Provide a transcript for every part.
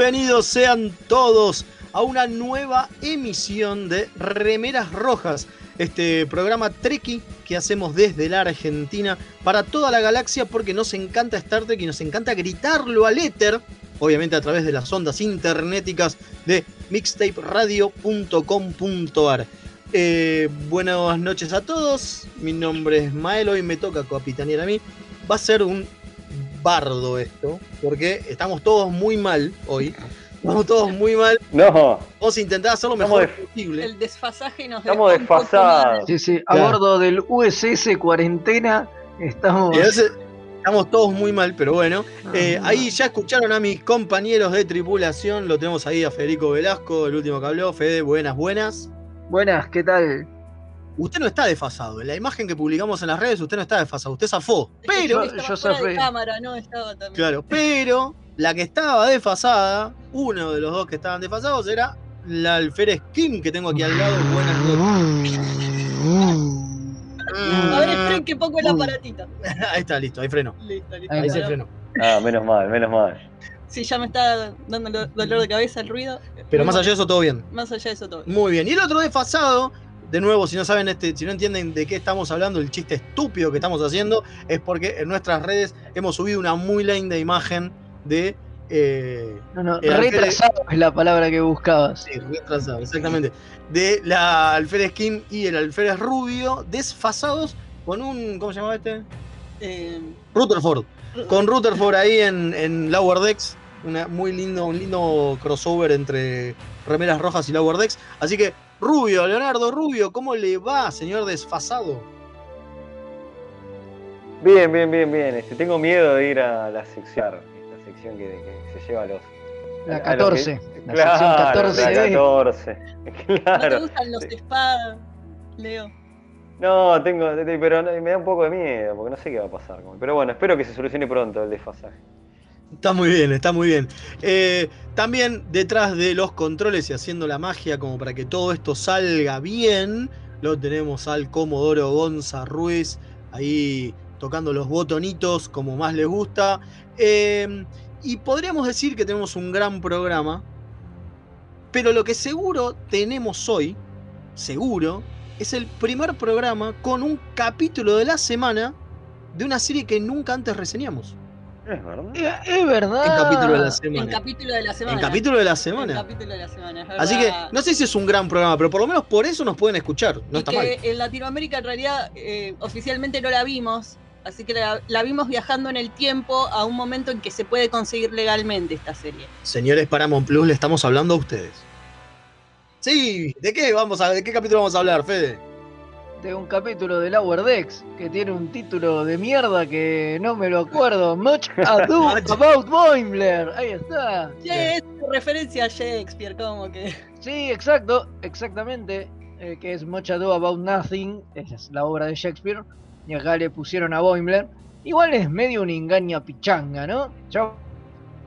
Bienvenidos sean todos a una nueva emisión de Remeras Rojas, este programa Treki que hacemos desde la Argentina para toda la galaxia porque nos encanta Star Trek y nos encanta gritarlo al éter, obviamente a través de las ondas internéticas de mixtaperadio.com.ar. Eh, buenas noches a todos, mi nombre es Mael, hoy me toca capitanear a mí. Va a ser un bardo esto, porque estamos todos muy mal hoy. Estamos todos muy mal. No, Vamos a intentar hacerlo lo Estamos mejor de- posible. El desfasaje nos estamos desfasados. Sí, sí, a Claro. bordo del USS Cuarentena estamos. Estamos todos muy mal, pero bueno. Eh, ahí ya escucharon a mis compañeros de tripulación. Lo tenemos ahí a Federico Velasco, el último que habló. Fede, buenas, buenas. Buenas, ¿qué tal? Usted no está desfasado. En la imagen que publicamos en las redes, usted no está desfasado. Usted zafó. Es que Pero, estaba yo de zafé. cámara, no estaba también. claro, pero la que estaba desfasada, uno de los dos que estaban desfasados era la alférez Kim que tengo aquí al lado. Buenas noches. A ver, esperen que pongo el aparatito. Ahí está, listo, ahí frenó. Listo, listo. Ahí Ahí se frenó. Ah, menos mal, menos mal. Sí, ya me está dando lo- dolor de cabeza el ruido. Pero más allá de eso, todo bien. Más allá de eso todo. Muy bien. Y el otro desfasado, de nuevo, si no saben, este, si no entienden de qué estamos hablando, el chiste estúpido que estamos haciendo, es porque en nuestras redes hemos subido una muy linda imagen de. eh, No, no, retrasado es la palabra que buscabas. sí, retrasado, exactamente. De la alférez Kim y el alférez Rubio, desfasados con un. ¿Cómo se llamaba este? Eh, Rutherford. Con Rutherford ahí en, en Lower Decks. Una, muy lindo, un lindo crossover entre remeras rojas y Lower Decks. Así que, Rubio, Leonardo Rubio, ¿cómo le va, señor desfasado? Bien, bien, bien, bien. Este, tengo miedo de ir a la sección, esta sección que, que se lleva a los. La a los que- 14. La claro, sección 14 la B. 14. ¿No te Claro. gustan los spas, Leo? No, tengo, pero me da un poco de miedo, porque no sé qué va a pasar. Pero bueno, espero que se solucione pronto el desfasaje. Está muy bien, está muy bien. Eh, también detrás de los controles y haciendo la magia como para que todo esto salga bien, lo tenemos al Comodoro Gonza Ruiz ahí tocando los botonitos como más les gusta. Eh, y podríamos decir que tenemos un gran programa, pero lo que seguro tenemos hoy, seguro, es el primer programa con un capítulo de la semana de una serie que nunca antes reseñamos. Es verdad. Es es verdad. En capítulo de la En semana. capítulo de la semana. En capítulo de la En semana. capítulo de la semana, es Así que no sé si es un gran programa, pero por lo menos por eso nos pueden escuchar. No y está que mal. en Latinoamérica en realidad eh, oficialmente no la vimos, así que la, la vimos viajando en el tiempo a un momento en que se puede conseguir legalmente esta serie. Señores Paramount Plus, le estamos hablando a ustedes. Sí, ¿de qué vamos a de qué capítulo vamos a hablar, Fede? De un capítulo de Lower Decks que tiene un título de mierda que no me lo acuerdo. Much Ado About Boimler. Ahí está. Che, es referencia a Shakespeare, como que. Sí, exacto, exactamente. eh, que es Much Ado About Nothing. Es la obra de Shakespeare. y acá le pusieron a Boimler. Igual es medio una engaña pichanga, ¿no? Ya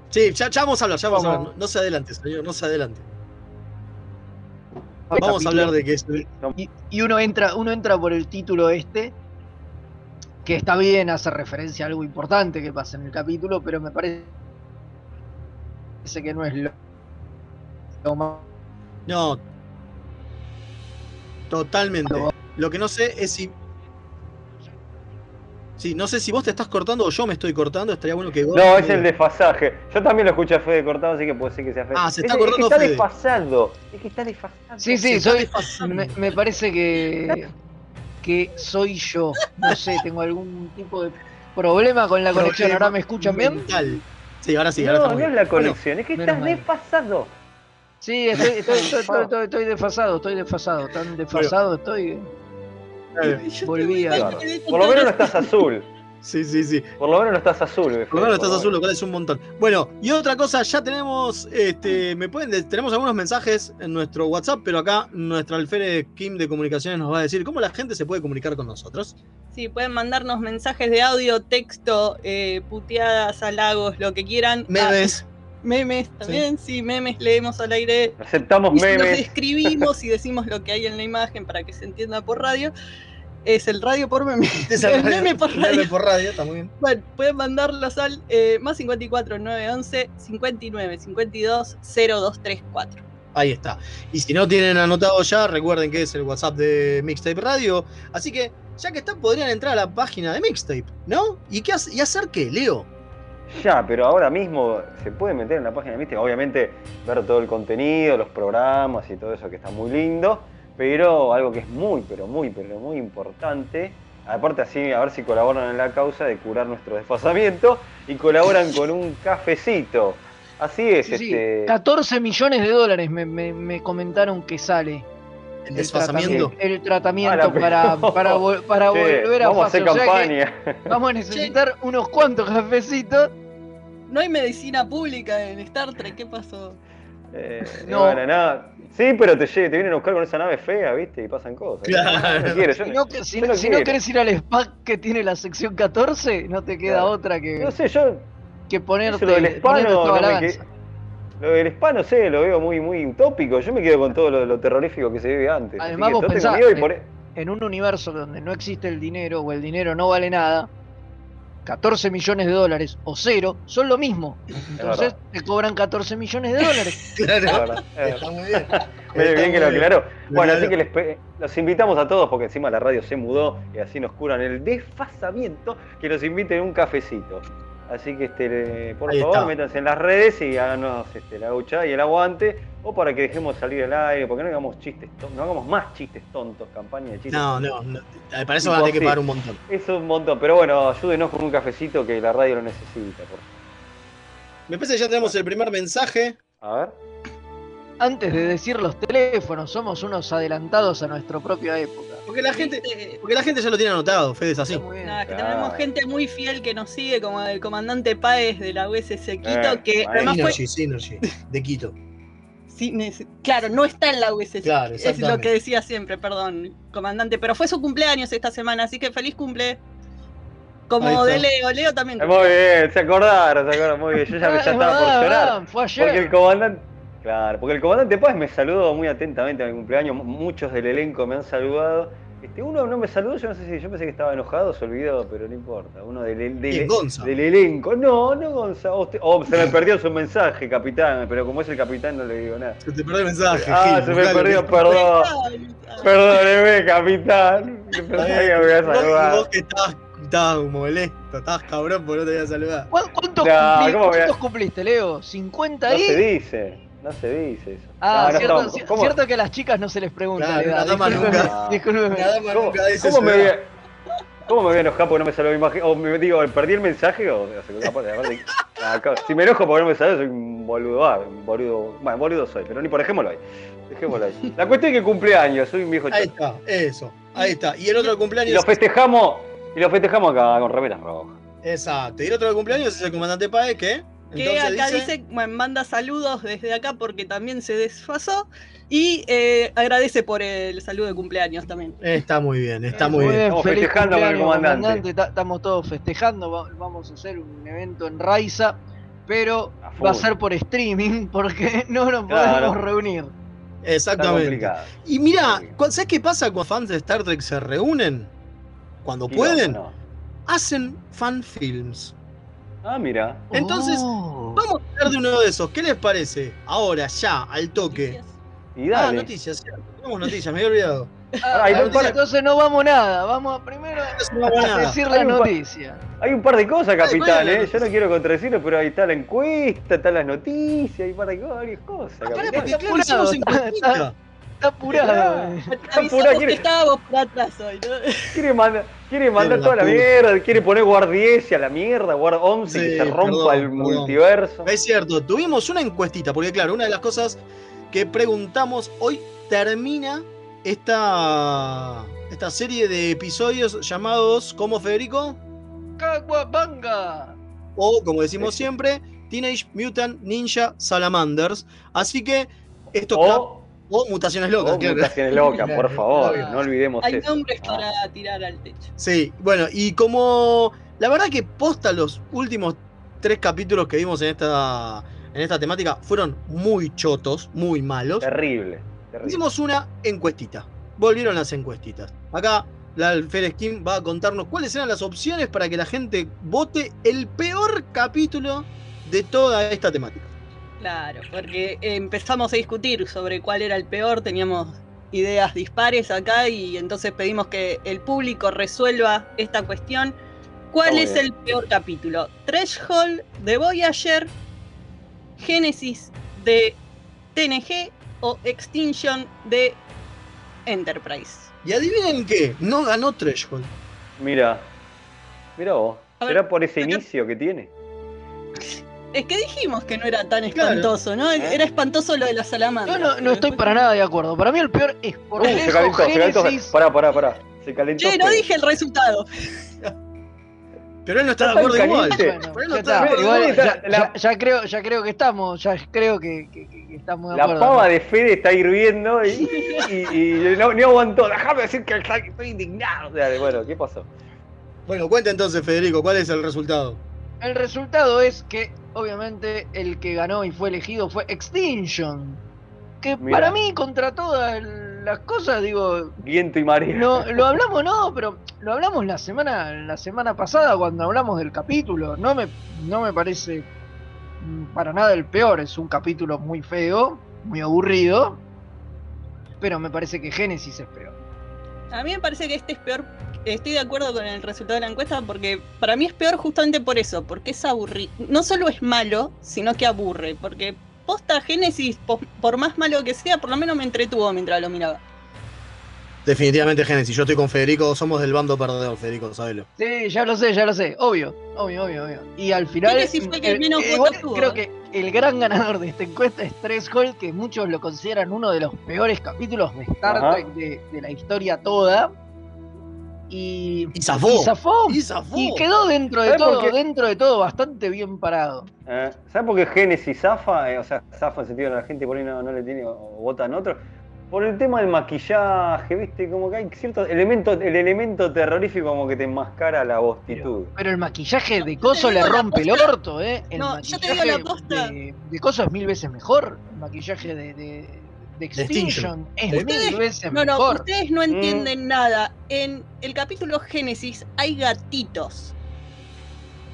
Sí, ya, ya vamos a hablar, ya vamos, a hablar. No se adelante, señor, no se adelante. Vamos a hablar de que es. y, y uno entra, uno entra por el título este, que está bien, hace referencia a algo importante que pasa en el capítulo, pero me parece que no es lo, lo más. No. Totalmente. Lo que no sé es si. Sí, no sé si vos te estás cortando o yo me estoy cortando. Estaría bueno que vos. No, es el desfasaje. Yo también lo escuché a Fede cortado, así que puede ser que sea Fede. Ah, se está Es- cortando es que está Fede. desfasado. Es que está desfasado. Sí, sí, soy, me, me parece que, que soy yo. No sé, tengo algún tipo de problema con la conexión. ¿Ahora me escuchan bien? Mental. Sí, ahora sí, ahora no, no es la conexión, es que estás mal. desfasado. Sí, estoy, estoy, estoy, estoy, estoy- estoy desfasado, estoy desfasado. Tan desfasado estoy. Bueno, estoy a- igual que de Por lo menos no estás azul. Sí, sí, sí. Por lo menos no estás azul, Por lo menos estás por azul, lo cual es un montón. Bueno, y otra cosa, ya tenemos, este, me pueden, de- tenemos algunos mensajes en nuestro WhatsApp, pero acá nuestra alférez Kim de comunicaciones nos va a decir cómo la gente se puede comunicar con nosotros. Sí, pueden mandarnos mensajes de audio, texto, eh, puteadas, halagos, lo que quieran. Ah, Memes. Memes también, sí. memes leemos al aire. Aceptamos Y memes. describimos y decimos lo que hay en la imagen para que se entienda por radio. Es el radio por meme. Es el meme por radio. Meme por radio, está muy bien. Bueno, pueden mandarlos al eh, más 54 911 59 52 0234. Ahí está. Y si no tienen anotado ya, recuerden que es el WhatsApp de Mixtape Radio. Así que, ya que están, podrían entrar a la página de Mixtape, ¿no? ¿Y, qué hace- y hacer qué, Leo? Ya, pero ahora mismo se puede meter en la página de Mística. Obviamente, ver todo el contenido, los programas y todo eso que está muy lindo. Pero algo que es muy, pero muy, pero muy importante. Aparte, así a ver si colaboran en la causa de curar nuestro desfasamiento y colaboran con un cafecito. Así es, Sí, sí, este. 14 millones de dólares me, me- me comentaron que sale El el desfasamiento. tratamiento, el tratamiento Ah, la para, para, vol- para volver a vamos a hacer O sea que campaña. vamos a necesitar unos cuantos cafecitos. No hay medicina pública en Star Trek, ¿qué pasó? Eh, No. bueno, nada. Sí, pero te, vienen a buscar con esa nave fea, ¿viste? Y pasan cosas. Claro. No quiero, yo Si no, que- si, yo no si no quiero. querés ir al spa que tiene la sección 14, no te queda Claro. otra que, no sé, yo que ponerte, lo del hispano, no me que- Lo del spa, no sé, lo veo muy, muy utópico. Yo me quedo con todo lo, lo terrorífico que se vive antes. Además, vos pensás, por- e- En un universo donde no existe el dinero o el dinero no vale nada, 14 millones de dólares o cero son lo mismo. Entonces te cobran 14 millones de dólares. la Claro. verdad, Está muy bien. medio Está bien que lo aclaró. Bueno, así que les los invitamos a todos, porque encima la radio se mudó y así nos curan el desfasamiento, que nos inviten un cafecito. Así que este, por Ahí favor, está. métanse en las redes y háganos este, la gauchada y el aguante, o para que dejemos salir el aire, porque no hagamos chistes, no hagamos más chistes tontos, campaña de chistes No, no, no. Para eso van a tener que pagar un montón. Es un montón, pero bueno, ayúdenos con un cafecito que la radio lo necesita. Por... Me parece que ya tenemos el primer mensaje. A ver. Antes de decir los teléfonos, somos unos adelantados a nuestra propia época. Porque la gente, porque la gente ya lo tiene anotado, Fede, es así. Nada, que Claro. tenemos gente muy fiel que nos sigue, como el comandante Páez de la USS Quito, Eh, que además fue. Synergy, Synergy, de Quito. sí, claro, no está en la USS. Claro, es lo que decía siempre, perdón, comandante. Pero fue su cumpleaños esta semana, así que feliz cumple. Como de Leo, Leo también. Muy bien, se acordaron, se acordaron muy bien. Yo ya, me- ya es estaba por llorar. Fue ayer. Porque el comandante. Claro, porque el comandante Paz me saludó muy atentamente a mi cumpleaños. mu- Muchos del elenco me han saludado. Este, uno no me saludó, yo no sé si yo pensé que estaba enojado, se olvidó, pero no importa. Uno del, del, ¿Quién, Gonza? del elenco. No, no Gonza. O, usted- o se me perdió su mensaje, capitán, pero como es el capitán no le digo nada. Se te perdió el mensaje. Ah, Gil, se me perdió, perdón. Perdóneme, capitán. Pensé que me iba a Vos, saludar. vos que estabas, estabas molesto, estabas cabrón porque no te iba a saludar. ¿Cu- ¿Cuántos, No, cumpli- ¿cómo voy a- cumpliste, Leo? ¿50 No ahí? se dice, no se dice eso. Ah, No, no cierto, estamos- ci- ¿cómo- cierto que a las chicas no se les pregunta Claro, la edad. la dama nunca. discúlpeme. Nada más ¿Cómo, nunca dice cómo me voy a, ¿Cómo me voy a enojar porque no me salió mi imagen? O me digo, ¿perdí el mensaje? O, si me enojo porque no me salió, soy un boludo. Ah, un boludo. Bueno, boludo soy, pero ni por dejémoslo ahí. Dejémoslo ahí. La cuestión es que cumpleaños, soy un viejo Ahí chato. está, eso. Ahí está. Y el otro Y cumpleaños. lo festejamos, y lo festejamos acá con remeras rojas. Exacto. Y el otro cumpleaños es el comandante Paez, que que Entonces acá dice, bueno, manda saludos desde acá porque también se desfasó y eh, agradece por el saludo de cumpleaños también. Está muy bien, está muy bien. Estamos festejando con el comandante. Ta- Estamos todos festejando. va- Vamos a hacer un evento en Raiza, pero va a ser por streaming porque no nos Claro. podemos reunir. Exactamente. Y mira, ¿sabes qué pasa cuando fans de Star Trek se reúnen? Cuando Sí, pueden, no. hacen fan films. Ah, mira. Entonces, Oh. Vamos a hablar de uno de esos. ¿Qué les parece? Ahora, ya, al toque. Y Ah, noticias, cierto. Tenemos noticias, me había olvidado. Ah, hay, Ah, un par, entonces no vamos nada, vamos a primero No vamos a nada. decir la noticia. hay un par de cosas, capitán, bueno, ¿eh? Yo no quiero contradecirlo, pero ahí está la encuesta, están las noticias, hay un par de cosas, varias cosas, Pará, capitán. porque claro, hicimos apurado, encuestita. Está apurado. eh. Avisamos quiere- que estábamos por atrás hoy, ¿no? Quiere mandar, quiere mandar toda la mierda, quiere poner guardiese a la mierda, guard 11, que Sí, se rompa perdón, el perdón. multiverso. Es cierto, tuvimos una encuestita, porque claro, una de las cosas que preguntamos hoy termina esta, esta serie de episodios llamados, ¿cómo Federico? Caguabanga. O, como decimos siempre, Teenage Mutant Ninja Salamanders. Así que estos cap- O, o mutaciones locas, o claro. mutaciones locas, por favor, no olvidemos Hay eso. nombres Ah. para tirar al techo. Sí, bueno, y como la verdad que posta los últimos tres capítulos que vimos en esta, en esta temática fueron muy chotos, muy malos. Terrible, terrible. Hicimos una encuestita. Volvieron las encuestitas. Acá la Alférez Kim va a contarnos cuáles eran las opciones para que la gente vote el peor capítulo de toda esta temática. Claro, porque empezamos a discutir sobre cuál era el peor, teníamos ideas dispares acá y entonces pedimos que el público resuelva esta cuestión. ¿Cuál es el peor capítulo? ¿Threshold de Voyager, Génesis de TNG o Extinction de Enterprise? Y adivinen qué, no ganó Threshold. Mira, mira vos. ¿Será por ese acá- inicio que tiene? Es que dijimos que no era tan Claro. espantoso, ¿no? ¿Eh? Era espantoso lo de la salamandra. Yo no, no estoy para nada de acuerdo. Para mí el peor es por Uh, se calentó, se calentó. Pará, pará, pará. Se calentó. Che, no dije el resultado. Pero él no está de acuerdo igual. caliente. Bueno, Pero él no ya está de está. acuerdo Igual igual. ya, La- ya- ya creo, ya creo que estamos, ya creo que, que- que- que estamos de La acuerdo. pava de Fede está hirviendo y, y, y no, no aguantó. Déjame decir que estoy indignado. Dale, Bueno, ¿qué pasó? Bueno, cuenta entonces, Federico, ¿cuál es el resultado? El resultado es que, obviamente, el que ganó y fue elegido fue Extinction. Que para mí, contra todas las cosas, digo, Viento y marea. no, lo hablamos, no, pero lo hablamos la semana, la semana pasada cuando hablamos del capítulo. No me, no me parece para nada el peor, es un capítulo muy feo, muy aburrido. Pero me parece que Génesis es peor. A mí me parece que este es peor. Estoy de acuerdo con el resultado de la encuesta porque para mí es peor justamente por eso, porque es aburrido. No solo es malo, sino que aburre. Porque posta Génesis, po- por más malo que sea, por lo menos me entretuvo mientras lo miraba. Definitivamente Genesis, yo estoy con Federico, somos del bando perdedor, Federico, sabelo. Sí, ya lo sé, ya lo sé, obvio, obvio, obvio, obvio. Y al final, Génesis fue el que el- menos votos tuvo, creo ¿eh? que el gran ganador de esta encuesta es Threshold, que muchos lo consideran uno de los peores capítulos de Star Ajá. Trek de, de la historia toda. Y, Y zafó. y zafó. Y zafó. Y quedó dentro de ¿Sabes por todo, dentro de todo bastante bien parado. Eh, ¿Sabes por qué Génesis zafa? Eh, o sea, zafa en el sentido de la gente por ahí no, no le tiene o, votan otro. Por el tema del maquillaje, ¿viste? Como que hay ciertos elementos, el elemento terrorífico como que te enmascara la vostitud. Pero el maquillaje de Coso le rompe el orto, ¿eh? El No, yo te maquillaje digo la posta. de, de Coso es mil veces mejor. El maquillaje de, de, de Extinction. Extinction es mil veces No, no, mejor. ustedes no entienden nada. En el capítulo Génesis hay gatitos.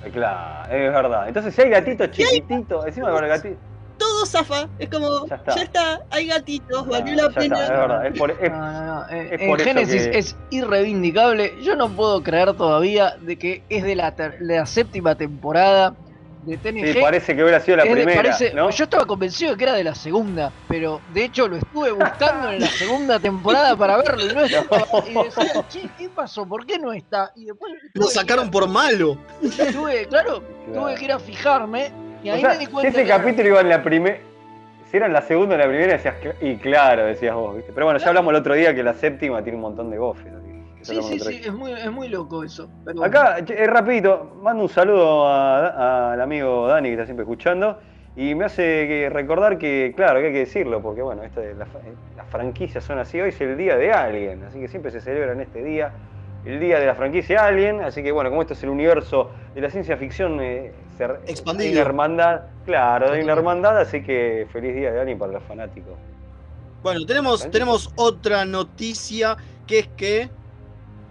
Eh, Claro, es verdad. Entonces si hay gatitos chiquititos, encima con el gatito. Todo zafa. Es como, Ya ya está. está, hay gatitos, Ah, valió ya la está, pena. es verdad. Es por, es- No, no, no. eh, es en por eso Génesis que- es irreivindicable. Yo no puedo creer todavía de que es de la, ter- la séptima temporada de TNG. sí, parece que hubiera sido la de- primera, parece- ¿no? Yo estaba convencido de que era de la segunda, pero de hecho lo estuve buscando en la segunda temporada para verlo y no estaba. Y decía, che, ¿qué pasó? ¿Por qué no está? Y después Lo sacaron por malo. tuve, claro, Claro. tuve que ir a fijarme y O ahí sea, me di si cuenta ese que- capítulo iba en la primera. Si era en la segunda o en la primera, decías. Y claro, decías vos, ¿viste? Pero bueno, ya hablamos el otro día que la séptima tiene un montón de gofes. así. Sí, sí, sí, es muy, es muy loco eso. pero- Acá, eh, rapidito, mando un saludo a- al amigo Dani que está siempre escuchando. Y me hace recordar que, claro, que hay que decirlo, porque bueno, esta la eh, las franquicias son así. Hoy es el día de Alien, así que siempre se celebra en este día el día de la franquicia Alien. Así que bueno, como esto es el universo de la ciencia ficción, eh, se- Expandido. hay una hermandad, claro, hay una hermandad, así que feliz día de Alien para los fanáticos. Bueno, tenemos, tenemos otra noticia que es que.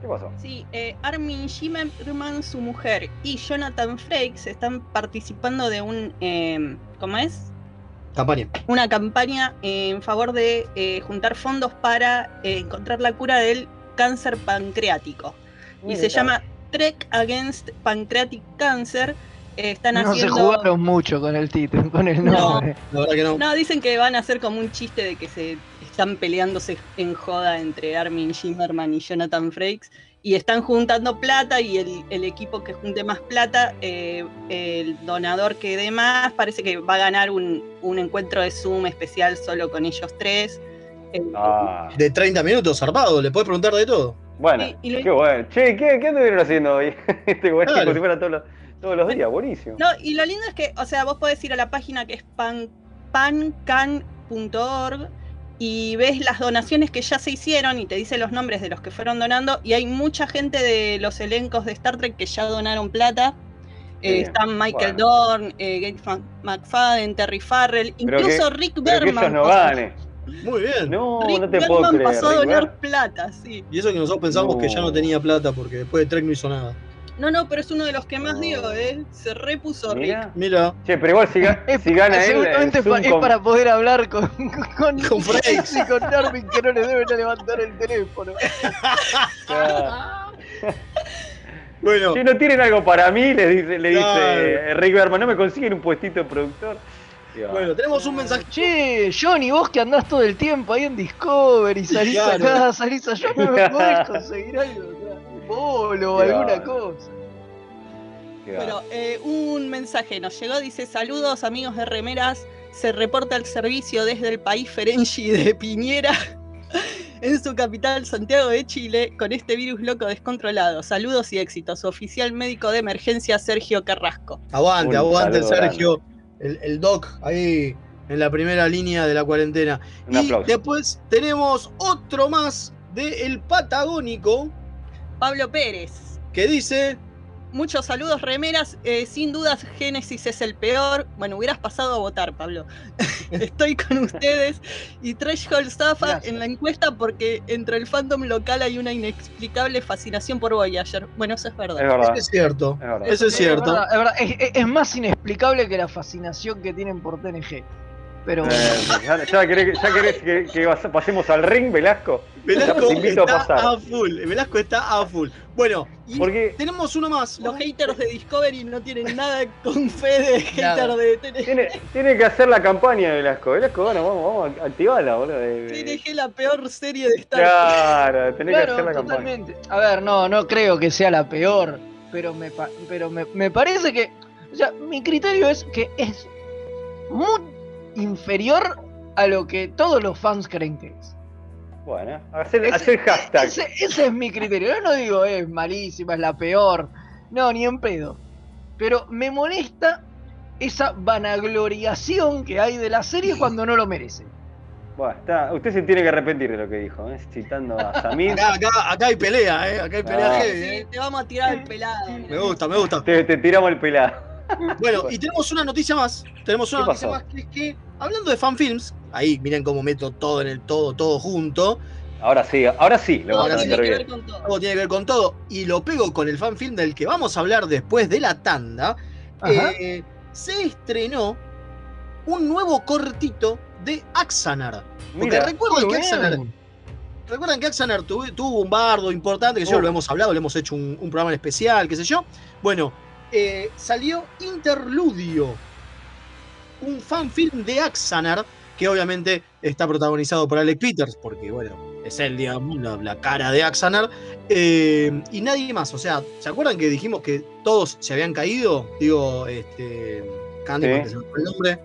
¿Qué pasó? Sí, eh, Armin Shimmerman, su mujer, y Jonathan Frakes están participando de un, eh, ¿cómo es? Campaña. Una campaña en favor de eh, juntar fondos para eh, encontrar la cura del cáncer pancreático. Y se llama Trek Against Pancreatic Cancer. Eh, están no se jugaron mucho con el título, con el No. nombre. La verdad que no. No, dicen que van a hacer como un chiste de que se están peleándose en joda entre Armin Shimmerman y Jonathan Frakes y están juntando plata y el, el equipo que junte más plata, eh, el donador que dé más, parece que va a ganar un, un encuentro de Zoom especial solo con ellos tres. Eh, Ah, De 30 minutos, zarpado, le puedes preguntar de todo. bueno, y- y lo- qué bueno. Che, ¿qué, qué anduvieron haciendo hoy? Este güey, Claro. como si fuera todos los, todos los días, buenísimo. No, y lo lindo es que, o sea, vos podés ir a la página que es pan, pancan.org y ves las donaciones que ya se hicieron y te dice los nombres de los que fueron donando y hay mucha gente de los elencos de Star Trek que ya donaron plata. Eh, están Michael bueno. Dorn, eh, Gates Fan- McFadden, Terry Farrell, incluso que- Rick Berman. no ganen. Muy bien. No, Rick no te puedo Berman creer. pasó a donar Ber- plata, sí. Y eso que nosotros pensamos que ya no No. tenía plata porque después de Trek no hizo nada. No, no, pero es uno de los que más dio, ¿eh? Se repuso Rick. Mira. Mira, Che, pero igual si, ga- si gana él, seguramente el Zoom pa- es con- para poder hablar con, con, Con Frakes. y con Armin que no le deben levantar el teléfono. Bueno, Che, ¿no tienen algo para mí? Le dice, le dice Claro. eh, Rick Berman, ¿no me consiguen un puestito de productor? Bueno, tenemos un mensaje. Che, Johnny, vos que andás todo el tiempo ahí en Discovery, salís Claro. acá, salís allá, no me podés conseguir algo, un bolo o alguna cosa. Bueno, eh, un mensaje nos llegó, dice saludos amigos de Remeras, se reporta el servicio desde el país Ferengi de Piñera en su capital Santiago de Chile con este virus loco descontrolado. Saludos y éxitos. Oficial médico de emergencia Sergio Carrasco. Aguante, Un aguante Sergio, el, el Doc ahí en la primera línea de la cuarentena. Un y aplauso. después tenemos otro más de El Patagónico Pablo Pérez. que dice. Muchos saludos, remeras. Eh, sin dudas, Génesis es el peor. Bueno, hubieras pasado a votar, Pablo. Estoy con ustedes. Y Threshold Zafa Gracias. en la encuesta porque entre el fandom local hay una inexplicable fascinación por Voyager. Bueno, eso es verdad. Es verdad. Es cierto. Es verdad. Eso es cierto. verdad, es, verdad, es- es- es más inexplicable que la fascinación que tienen por TNG. Pero Eh, ya, ya querés, ya querés que, pasemos al ring, Velasco. Velasco Te invito a está pasar. a full. Velasco está a full. Bueno, y Porque tenemos uno más. Los haters de Discovery no tienen nada con fe de hater de TNG. tiene, tiene que hacer la campaña de Velasco. Velasco, bueno, vamos, vamos a activarla, boludo. TNG la peor serie de Star Trek. Claro, tenés que hacer la campaña. totalmente. A ver, no, no creo que sea la peor, pero me, pa- pero me, me parece que, o sea, mi criterio es que es muy inferior a lo que todos los fans creen que es. Bueno, hacer, Ese- hacer hashtag. Ese, ese es mi criterio. Yo no digo es malísima, es la peor. No, ni en pedo. Pero me molesta esa vanagloriación que hay de la serie cuando no lo merece. Bueno, está, usted se tiene que arrepentir de lo que dijo, ¿eh? citando a Samir. Acá, acá, acá hay pelea, ¿eh? Acá hay pelea Ah. heavy, Sí, ¿eh? te vamos a tirar el pelado. Me gusta, me gusta. Te, te tiramos el pelado. Bueno, y tenemos una noticia más. Tenemos una ¿Qué noticia pasó? más que es que, hablando de fanfilms, ahí miren cómo meto todo en el todo, todo junto. Ahora sí, ahora sí, lo Ahora vamos a tiene que ver con todo. Todo tiene que ver con todo. Y lo pego con el fanfilm del que vamos a hablar después de la tanda. Eh, se estrenó un nuevo cortito de Axanar. Porque Mira, Muy que Axanar, recuerdan que Axanar tuvo, tuvo un bardo importante, que yo Oh. lo hemos hablado, le hemos hecho un, un programa especial, qué sé yo. Bueno, eh, salió Interludio, un fanfilm de Axanar, que obviamente está protagonizado por Alec Peters, porque bueno, es él, digamos, la, la cara de Axanar, eh, y nadie más. O sea, ¿se acuerdan que dijimos que todos se habían caído? Digo, este. Candyman, Sí. que se me fue el nombre.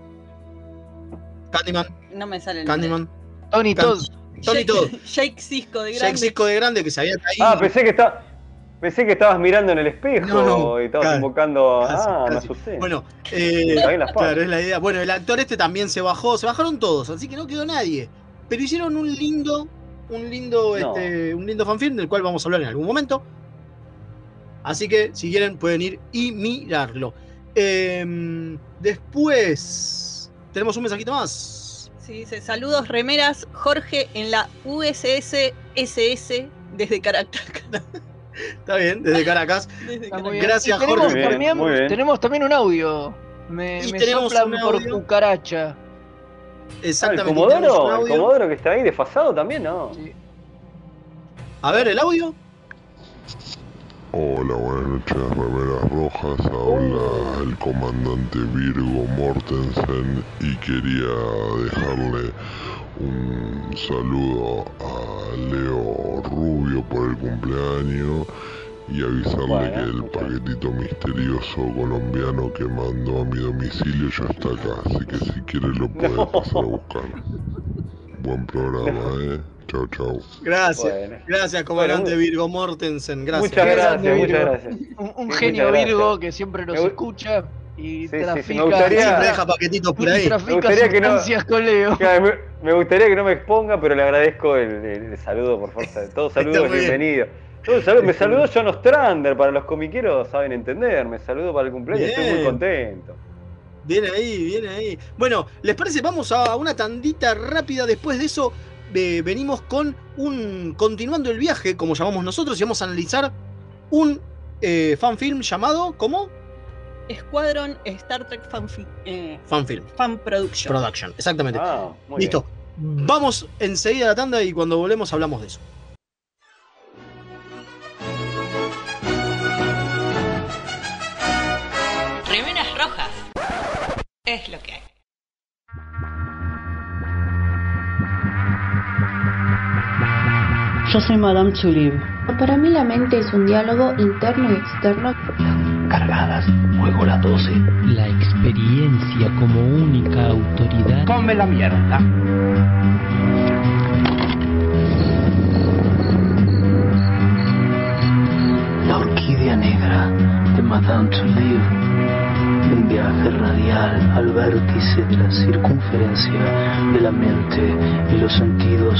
Candyman, No me sale el Candyman. Tony Todd. Tony todo. Jake Cisco de Jake grande. Cisco de grande que se había caído. Ah, pensé que está. Pensé que estabas mirando en el espejo No, no, y estabas casi, invocando. casi, ah, me asusté. Bueno, eh, claro, es la idea. Bueno, el actor este también se bajó, se bajaron todos, así que no quedó nadie. Pero hicieron un lindo, un lindo, No. este, un lindo fanfilm del cual vamos a hablar en algún momento. Así que si quieren pueden ir y mirarlo. Em, después tenemos un mensajito más. Sí, dice, saludos remeras, Jorge en la USS SS desde Caracas. Está bien, desde Caracas. Desde Caracas. Gracias, Y tenemos Jorge. Bien, también, tenemos también un audio. Me, Y me tenemos soplan un por audio. cucaracha. Ah, el Exactamente. Comodoro, el audio. Comodoro que está ahí desfasado también, ¿no? Sí. A ver, el audio. Hola, buenas noches, remeras rojas. Habla el comandante Virgo Mortensen y quería dejarle un saludo a Leo Rubio por el cumpleaños y avisarle Bueno, que el paquetito misterioso colombiano que mandó a mi domicilio ya está acá, así que si quiere lo puede No. pasar a buscar. Buen programa, eh. Chao, chao. Gracias. Bueno. Gracias, comandante Bueno, Virgo Mortensen. Gracias. Muchas gracias, muchas gracias. Un, un Sí, genio Virgo que siempre nos Me escucha y Sí, sí, sí, trafica, me gustaría- Siempre deja paquetitos por ahí. trafica Me gustaría que no- sustancias con Leo. Claro, me, me gustaría que no me exponga, pero le agradezco el, el- el saludo por fuerza. Todo saludo Está es muy bien. bienvenido. Todo saludo- me saludó John Ostrander, para los comiqueros saben entender. Me saludo para el cumpleaños, estoy muy Bien. contento. Viene ahí, viene ahí. Bueno, ¿les parece? Vamos a una tandita rápida. Después de eso, eh, venimos con un. Continuando el viaje, como llamamos nosotros, y vamos a analizar un eh, fanfilm llamado. ¿Cómo? Squadron Star Trek Fan, Fi- eh, Fanfilm. Fan Production. Production, exactamente. Ah, Listo. Vamos enseguida a la tanda y cuando volvemos hablamos de eso. Remeras rojas. Es lo que hay. Yo soy Madame Tulip. Para mí la mente es un diálogo interno y externo. Cargadas, juego las 12. La experiencia como única autoridad. Come la mierda. La orquídea negra de Madame Touleau. Un viaje radial al vértice de la circunferencia de la mente y los sentidos.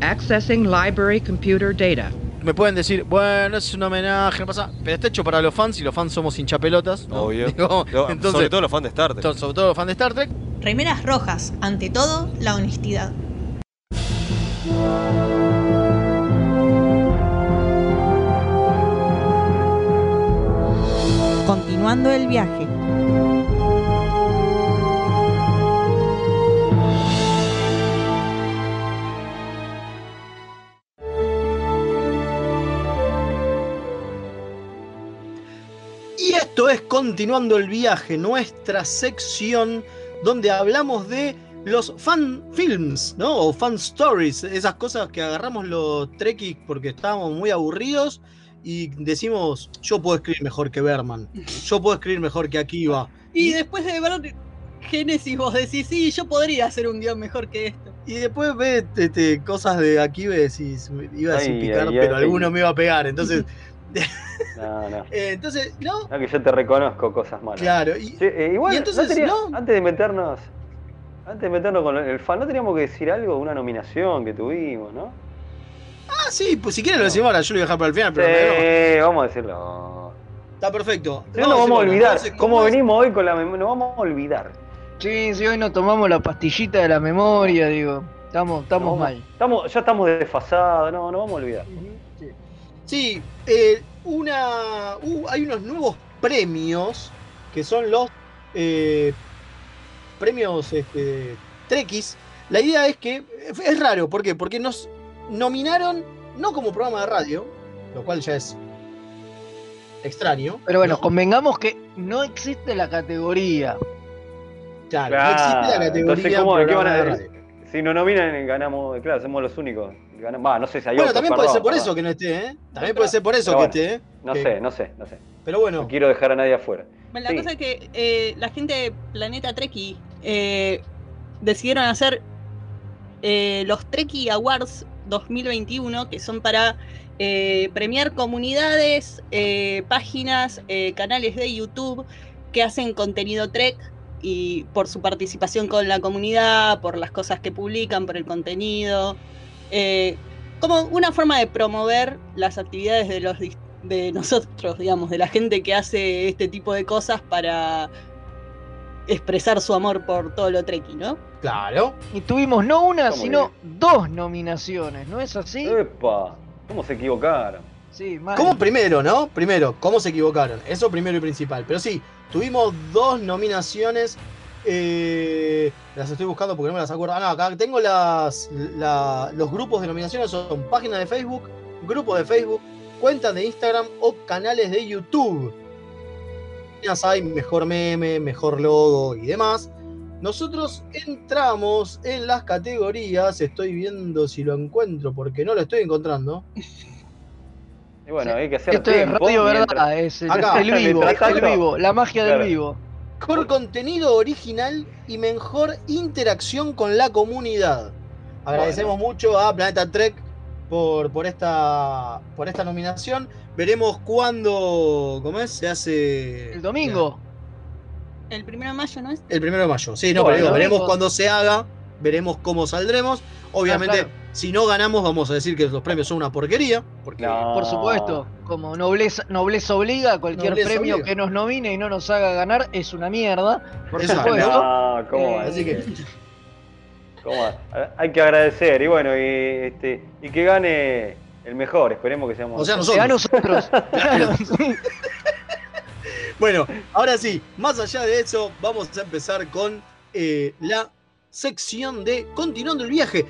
Accessing library computer data. Me pueden decir, bueno, es un homenaje, no pasa. Pero está hecho para los fans y los fans somos hinchapelotas. ¿no? Obvio. Digo, entonces- sobre todo los fans de Star Trek. Sobre todo los fans de Star Trek. Remeras rojas, ante todo, la honestidad. Continuando el viaje. Esto es Continuando el viaje, nuestra sección donde hablamos de los fan films, ¿no? O fan stories, esas cosas que agarramos los trekkies porque estábamos muy aburridos y decimos, yo puedo escribir mejor que Berman, yo puedo escribir mejor que Akiva. Y después de ver Génesis vos decís, sí, yo podría hacer un guion mejor que esto. Y después ves este, cosas de Akiva y decís, iba a decir Ay, picar, ay, pero ay. alguno me iba a pegar. Entonces, No, no. eh, entonces, no, No, que yo te reconozco cosas malas. claro. Y, Sí, eh, igual, y entonces, no antes de meternos, antes de meternos con el fan, no teníamos que decir algo, una nominación que tuvimos, ¿no? Ah, sí, pues si quieren lo decimos ahora, yo lo voy a dejar para el final, pero Sí, no, vamos a decirlo. está perfecto. Si no, nos vamos a olvidar. entonces, ¿Cómo es? venimos hoy con la memoria? Nos vamos a olvidar. Sí, sí, hoy nos tomamos la pastillita de la memoria, digo. Estamos, estamos mal. Estamos, ya estamos desfasados, no, no vamos a olvidar. Sí, eh, una, uh, hay unos nuevos premios que son los eh, premios este, Trekkies. La idea es que es raro, ¿por qué? Porque nos nominaron no como programa de radio, lo cual ya es extraño. Pero bueno, ¿no? convengamos que no existe la categoría. Claro, no existe la categoría entonces, ¿cómo, qué van a de radio. Si nos nominan, ganamos. Claro, somos los únicos. Ganamos, no sé si hay Bueno, otros, también puede ser por perdón. eso que no esté, ¿eh? También puede ser por eso que esté, ¿eh? No Que- sé, no sé, no sé. Pero bueno. No quiero dejar a nadie afuera. Bueno, la Sí. cosa es que eh, la gente de Planeta Treki eh, decidieron hacer eh, los Treki Awards 2021, que son para eh, premiar comunidades, eh, páginas, eh, canales de YouTube que hacen contenido Trek y por su participación con la comunidad, por las cosas que publican, por el contenido. eh, como una forma de promover las actividades de los de nosotros, digamos, de la gente que hace este tipo de cosas para expresar su amor por todo lo treki, ¿no? Claro. Y tuvimos no una, ¿Cómo sino dos nominaciones, ¿no es así? ¡Epa! ¿Cómo se equivocaron? Sí, mal. ¿Cómo primero, no? Primero, ¿cómo se equivocaron? Eso primero y principal. Pero sí, tuvimos dos nominaciones. eh, las estoy buscando porque no me las acuerdo. Ah, no, acá tengo los grupos de nominaciones. Son páginas de Facebook, grupos de Facebook, cuentas de Instagram o canales de YouTube. Hay mejor meme, mejor logo y demás. Nosotros entramos en las categorías. Estoy viendo si lo encuentro porque no lo estoy encontrando. Y bueno, hay que hacer Esto es tiempo radio mientras- verdad, es el, Acá, el vivo, el vivo, la magia Claro. del vivo. Mejor contenido original y mejor interacción con la comunidad. Agradecemos mucho a Planeta Trek por, por, esta, por esta nominación. Veremos cuándo ¿cómo es? se hace. El domingo. El primero de mayo, ¿no es? El primero de mayo. Sí, no, Bueno, pero digo, veremos cuándo se haga, veremos cómo saldremos. Obviamente, Ah, claro. si no ganamos, vamos a decir que los premios son una porquería. Porque No. Por supuesto, como nobleza, nobleza obliga, cualquier Nobleza premio obliga. que nos nomine y no nos haga ganar es una mierda. Por Eso, supuesto. No, ¿cómo Eh, Así que. Hay que agradecer y bueno, y, este, y que gane el mejor, esperemos que seamos o sea, Que a nosotros. nosotros. Claro. Bueno, ahora sí, más allá de eso, vamos a empezar con eh, la sección de Continuando el viaje.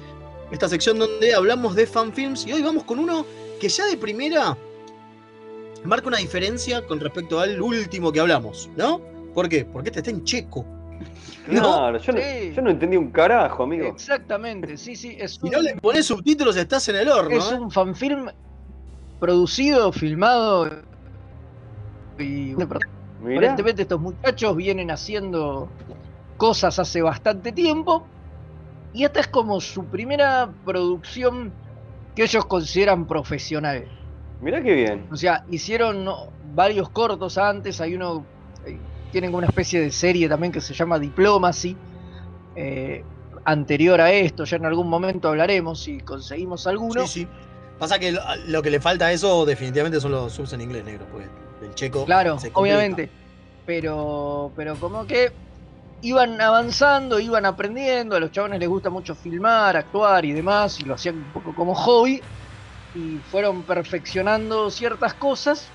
Esta sección donde hablamos de fanfilms y hoy vamos con uno que ya de primera marca una diferencia con respecto al último que hablamos, ¿no? ¿Por qué? Porque este está en checo. ¿no? Claro, yo, no, Sí. yo no entendí un carajo, amigo. Exactamente, sí, sí. Es Si un, no le pones subtítulos estás en el horno. es ¿eh? un fanfilm producido, filmado y Mirá, aparentemente estos muchachos vienen haciendo cosas hace bastante tiempo y esta es como su primera producción que ellos consideran profesional. mirá qué bien. O sea, hicieron varios cortos antes, hay uno, eh, tienen una especie de serie también que se llama Diplomacy, eh, anterior a esto, ya en algún momento hablaremos si conseguimos alguno. Sí, sí. Pasa que lo, lo que le falta a eso definitivamente son los subs en inglés negro, porque el checo. Claro, obviamente. Pero, pero como que iban avanzando, iban aprendiendo, a los chavales les gusta mucho filmar, actuar y demás, y lo hacían un poco como hobby, y fueron perfeccionando ciertas cosas,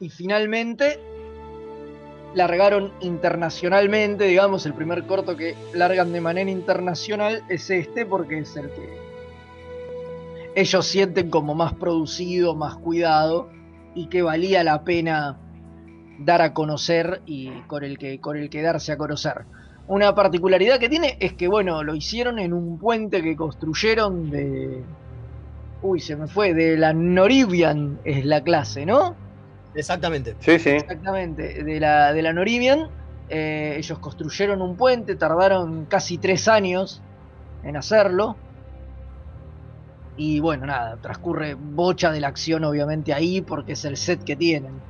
y finalmente largaron internacionalmente, digamos, el primer corto que largan de manera internacional es este, porque es el que ellos sienten como más producido, más cuidado, y que valía la pena dar a conocer y con el que con el que darse a conocer. Una particularidad que tiene es que bueno, lo hicieron en un puente que construyeron de Uy, se me fue, de la Noribian es la clase, ¿no? Exactamente. Sí, sí. Exactamente, de la, de la Noribian. eh, ellos construyeron un puente, tardaron casi tres años en hacerlo. Y bueno, nada, transcurre bocha de la acción obviamente ahí porque es el set que tienen.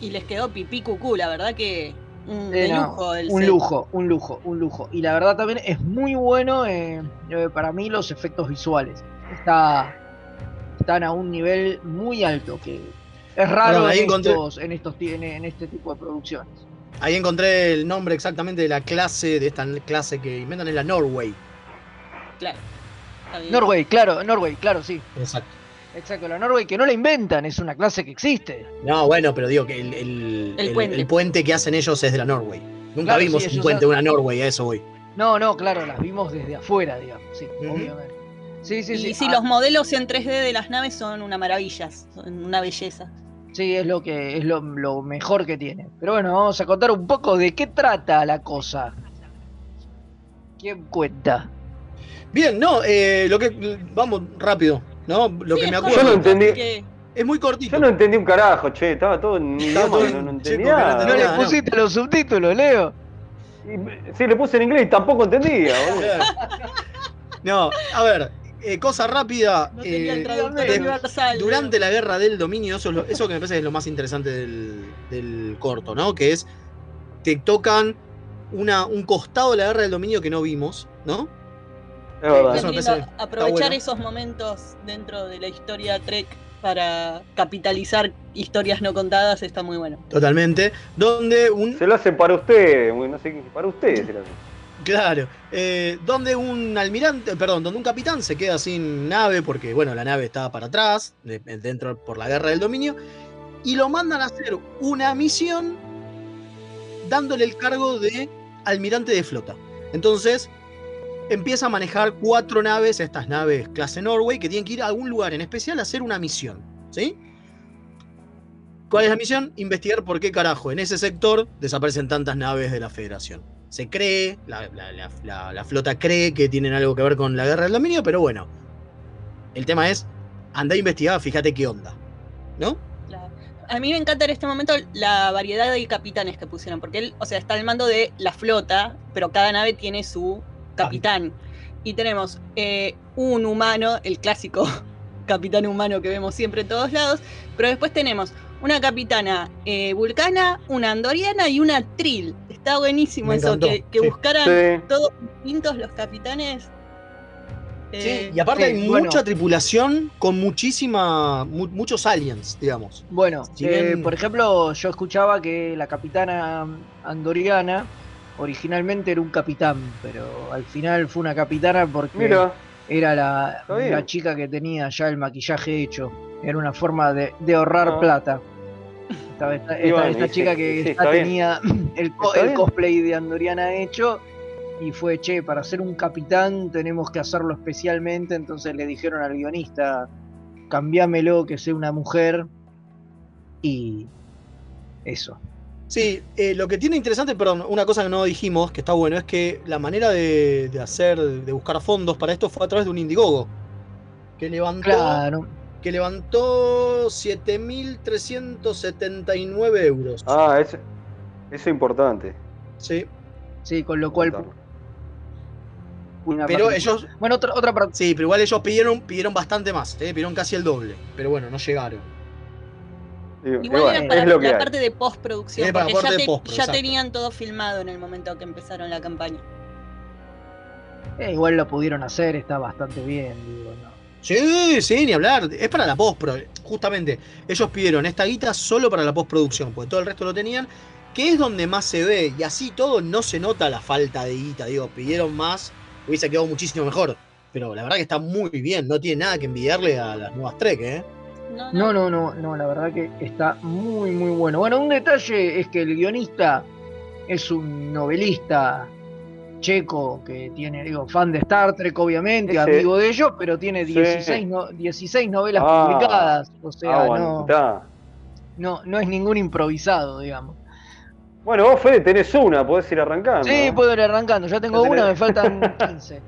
Y les quedó pipí cucú, la verdad que de no, lujo el un set. lujo, un lujo, un lujo. Y la verdad también es muy bueno eh, eh, para mí los efectos visuales. Está, están a un nivel muy alto que es raro Perdón, ahí en, encontré- estos, en, estos, ti- en, en este tipo de producciones. Ahí encontré el nombre exactamente de la clase, de esta clase que inventan, es la Norway. Claro. Norway, claro, Norway, claro, sí. Exacto. Exacto, la Norway que no la inventan, es una clase que existe. No, bueno, pero digo que el, el- puente. el puente que hacen ellos es de la Norway. Nunca Claro, vimos sí, un puente de una Norway, a eso voy. No, no, claro, las vimos desde afuera, digamos, sí, obviamente. Sí, sí, y sí. sí, ah, los modelos en 3D de las naves son una maravilla, son una belleza. Sí, es lo que es lo, lo mejor que tiene. Pero bueno, vamos a contar un poco de qué trata la cosa. ¿Quién cuenta? Bien, no, eh, lo que. Vamos rápido, ¿no? Lo que me acuerdo. Yo no entendí. Es muy cortito. Yo no entendí un carajo, che, estaba todo en idioma todo que no, no en entendía. no ¿No entendía le no. pusiste los subtítulos, Leo? Sí, le puse en inglés y tampoco entendía. No, a ver, eh, cosa rápida. No tenía el eh, traductor de- universal. durante la guerra del dominio, eso, es lo- eso que me parece es lo más interesante del, del corto, ¿no? Que es. Te tocan una, un costado de la guerra del dominio que no vimos, ¿no? Es verdad. Eso me Lindo parece- aprovechar bueno. esos momentos dentro de la historia Trek para capitalizar historias no contadas está muy bueno. Totalmente. Donde un. Se lo hacen para ustedes, no sé para ustedes se lo hacen. Claro. eh, donde un almirante, perdón, donde un capitán se queda sin nave porque, bueno, la nave estaba para atrás, de- dentro por la guerra del dominio, y lo mandan a hacer una misión dándole el cargo de almirante de flota. Entonces, empieza a manejar cuatro naves, estas naves clase Norway, que tienen que ir a algún lugar en especial a hacer una misión. ¿Sí? ¿Cuál es la misión? Investigar por qué carajo en ese sector desaparecen tantas naves de la Federación. Se cree, la, la- flota cree que tienen algo que ver con la guerra del dominio, pero bueno. El tema es, anda a investigar, fíjate qué onda. ¿No? A mí me encanta en este momento la variedad de capitanes que pusieron, porque él, o sea, está al mando de la flota, pero cada nave tiene su capitán. Y tenemos eh, un humano, el clásico capitán humano que vemos siempre en todos lados, pero después tenemos una capitana eh, vulcana, una andoriana y una trill. Está buenísimo Me eso, encantó, que, que sí. buscaran Sí. todos distintos los capitanes. Eh, y aparte sí, hay bueno. mucha tripulación con muchísima. mu- muchos aliens, digamos. Bueno, Si eh, bien- por ejemplo, yo escuchaba que la capitana andoriana originalmente era un capitán, pero al final fue una capitana porque Mira. era la, chica que tenía ya el maquillaje hecho. Era una forma de, de ahorrar Ah. plata. Esta, esta- Y esta- bueno, esta y sí, chica que sí, ya tenía el, el cosplay de andoriana hecho y fue, che, para ser un capitán tenemos que hacerlo especialmente, entonces le dijeron al guionista, cambiámelo que sea una mujer y eso. Sí, eh, lo que tiene interesante, perdón, una cosa que no dijimos, que está bueno, es que la manera de, de hacer, de buscar fondos para esto fue a través de un Indiegogo. Que levantó, Claro. que levantó 7.379 euros. Ah, eso, eso es importante. Sí. Sí, con lo cual. una Pero parte- ellos. Bueno, otra, otra parte. Sí, pero igual ellos pidieron, pidieron bastante más, ¿eh? pidieron casi el doble. Pero bueno, no llegaron. Igual era para la parte de postproducción, porque ya, te- tenían todo filmado en el momento que empezaron la campaña. Eh, igual lo pudieron hacer, está bastante bien, digo, no. Sí, sí, ni hablar. Es para la postpro. Justamente, ellos pidieron esta guita solo para la postproducción, porque todo el resto lo tenían, que es donde más se ve. Y así todo no se nota la falta de guita. Digo, pidieron más, hubiese quedado muchísimo mejor. Pero la verdad que está muy bien, no tiene nada que envidiarle a las nuevas Trek, ¿eh? No, no, no, no, la verdad que está muy, muy bueno. Bueno, un detalle es que el guionista es un novelista checo que tiene, digo, fan de Star Trek, obviamente, Ese- amigo de ellos, pero tiene Sí. 16, no- 16 novelas Ah, publicadas. O sea, no, Aguantá. no, no es ningún improvisado, digamos. Bueno, vos, Fede, tenés una, podés ir arrancando. Sí, ¿no? puedo ir arrancando. Ya tengo Ya tenés- una, me faltan 15.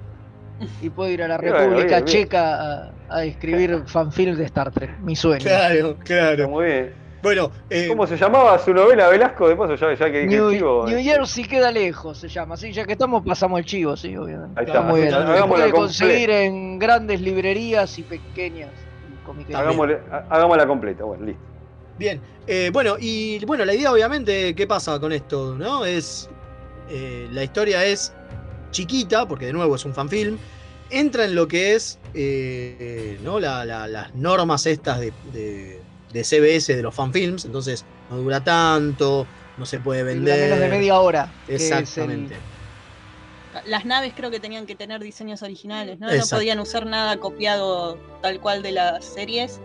y puedo ir a la República bien, bien. Checa a, a escribir fanfilms de Star Trek. Mi sueño. Claro, claro. Muy bien. Bueno, eh, ¿Cómo se llamaba su novela Velasco? De paso, ya, ya que dije New, el chivo. New Jersey queda lejos, se llama. Sí, ya que estamos, pasamos el chivo, sí, obviamente. Ahí está, muy bien. Se puede conseguir en grandes librerías y pequeñas. Hagámosle- ha- hagámosla completa, bueno, listo. Bien, eh, bueno, y bueno, la idea obviamente, ¿qué pasa con esto? ¿No? Es. eh, la historia es chiquita, porque de nuevo es un fanfilm. Entra en lo que es eh, ¿no? La- la- las normas estas de, de- de CBS de los fanfilms. Entonces, no dura tanto, no se puede vender. menos de media hora. el- Exactamente. Las naves creo que tenían que tener diseños originales, ¿no? Podían usar nada copiado tal cual de las series.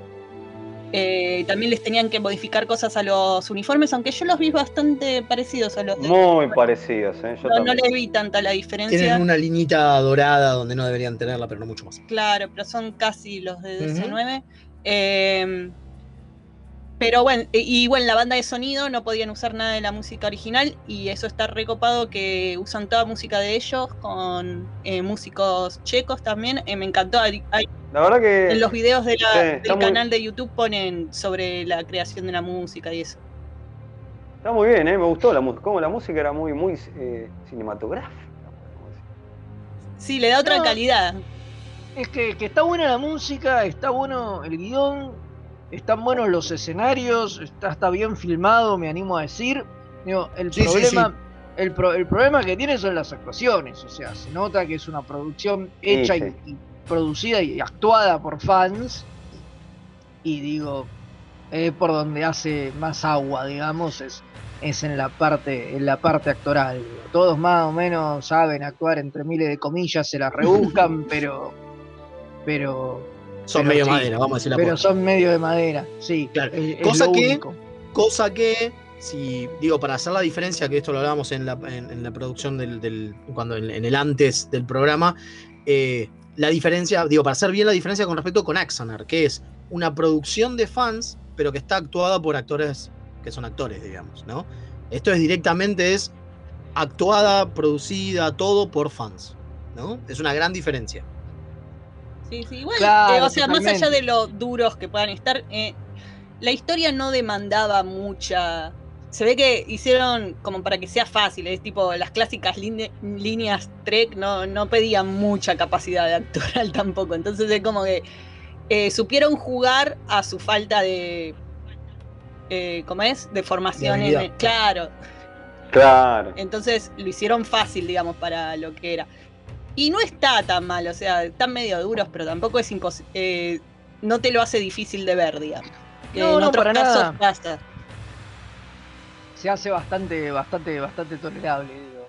Eh, también les tenían que modificar cosas a los uniformes, aunque yo los vi bastante parecidos a los de. Muy parecidos, ¿eh? Yo no, no también. le vi tanta la diferencia. Tienen una linita dorada donde no deberían tenerla, pero no mucho más. Claro, pero son casi los de Ujú. DC9. Eh, pero bueno, y bueno, la banda de sonido no podían usar nada de la música original y eso está recopado que usan toda música de ellos con eh, músicos checos también. Eh, me encantó. Hay- hay- La verdad que. en los videos de la- Sí, del muy- canal de YouTube ponen sobre la creación de la música y eso. Está muy bien, ¿eh? Me gustó la música. Como la música era muy, muy eh, cinematográfica. Sí, le da otra No. calidad. Es que, que está buena la música, está bueno el guion, están buenos los escenarios, está, está bien filmado, me animo a decir. Digo, el Sí, sí, problema, El, pro- el problema que tiene son las actuaciones. O sea, se nota que es una producción hecha y- y, producida y actuada por fans. Y digo, eh, por donde hace más agua, digamos, es, es en la parte, en la parte actoral. Todos más o menos saben actuar entre miles de comillas, se las rebuscan, pero. Pero. Son medio sí, madera, vamos a decir la Pero son medio de madera, sí. Claro. es- Cosa que, único. cosa que, si digo, para hacer la diferencia, que esto lo hablábamos en la, en, en la producción del, del- cuando en, en el antes del programa, eh, la diferencia, digo, para hacer bien la diferencia con respecto con Axanar, que es una producción de fans, pero que está actuada por actores que son actores, digamos, ¿no? Esto es directamente es actuada, producida, todo por fans, ¿no? Es una gran diferencia. Sí, sí, igual, Claro, eh, o sea, más allá de lo duros que puedan estar, eh, la historia no demandaba mucha. Se ve que hicieron como para que sea fácil, es tipo las clásicas line- líneas Trek no, no pedían mucha capacidad de actoral tampoco. Entonces es como que eh, supieron jugar a su falta de. Eh, ¿Cómo es? De habilidad. claro. Claro. Entonces lo hicieron fácil, digamos, para lo que era. Y no está tan mal, o sea, están medio duros, pero tampoco es imposible. no te lo hace difícil de ver, digamos. No, en no, otros para casos nada. pasa. se hace bastante, bastante, bastante tolerable. digo.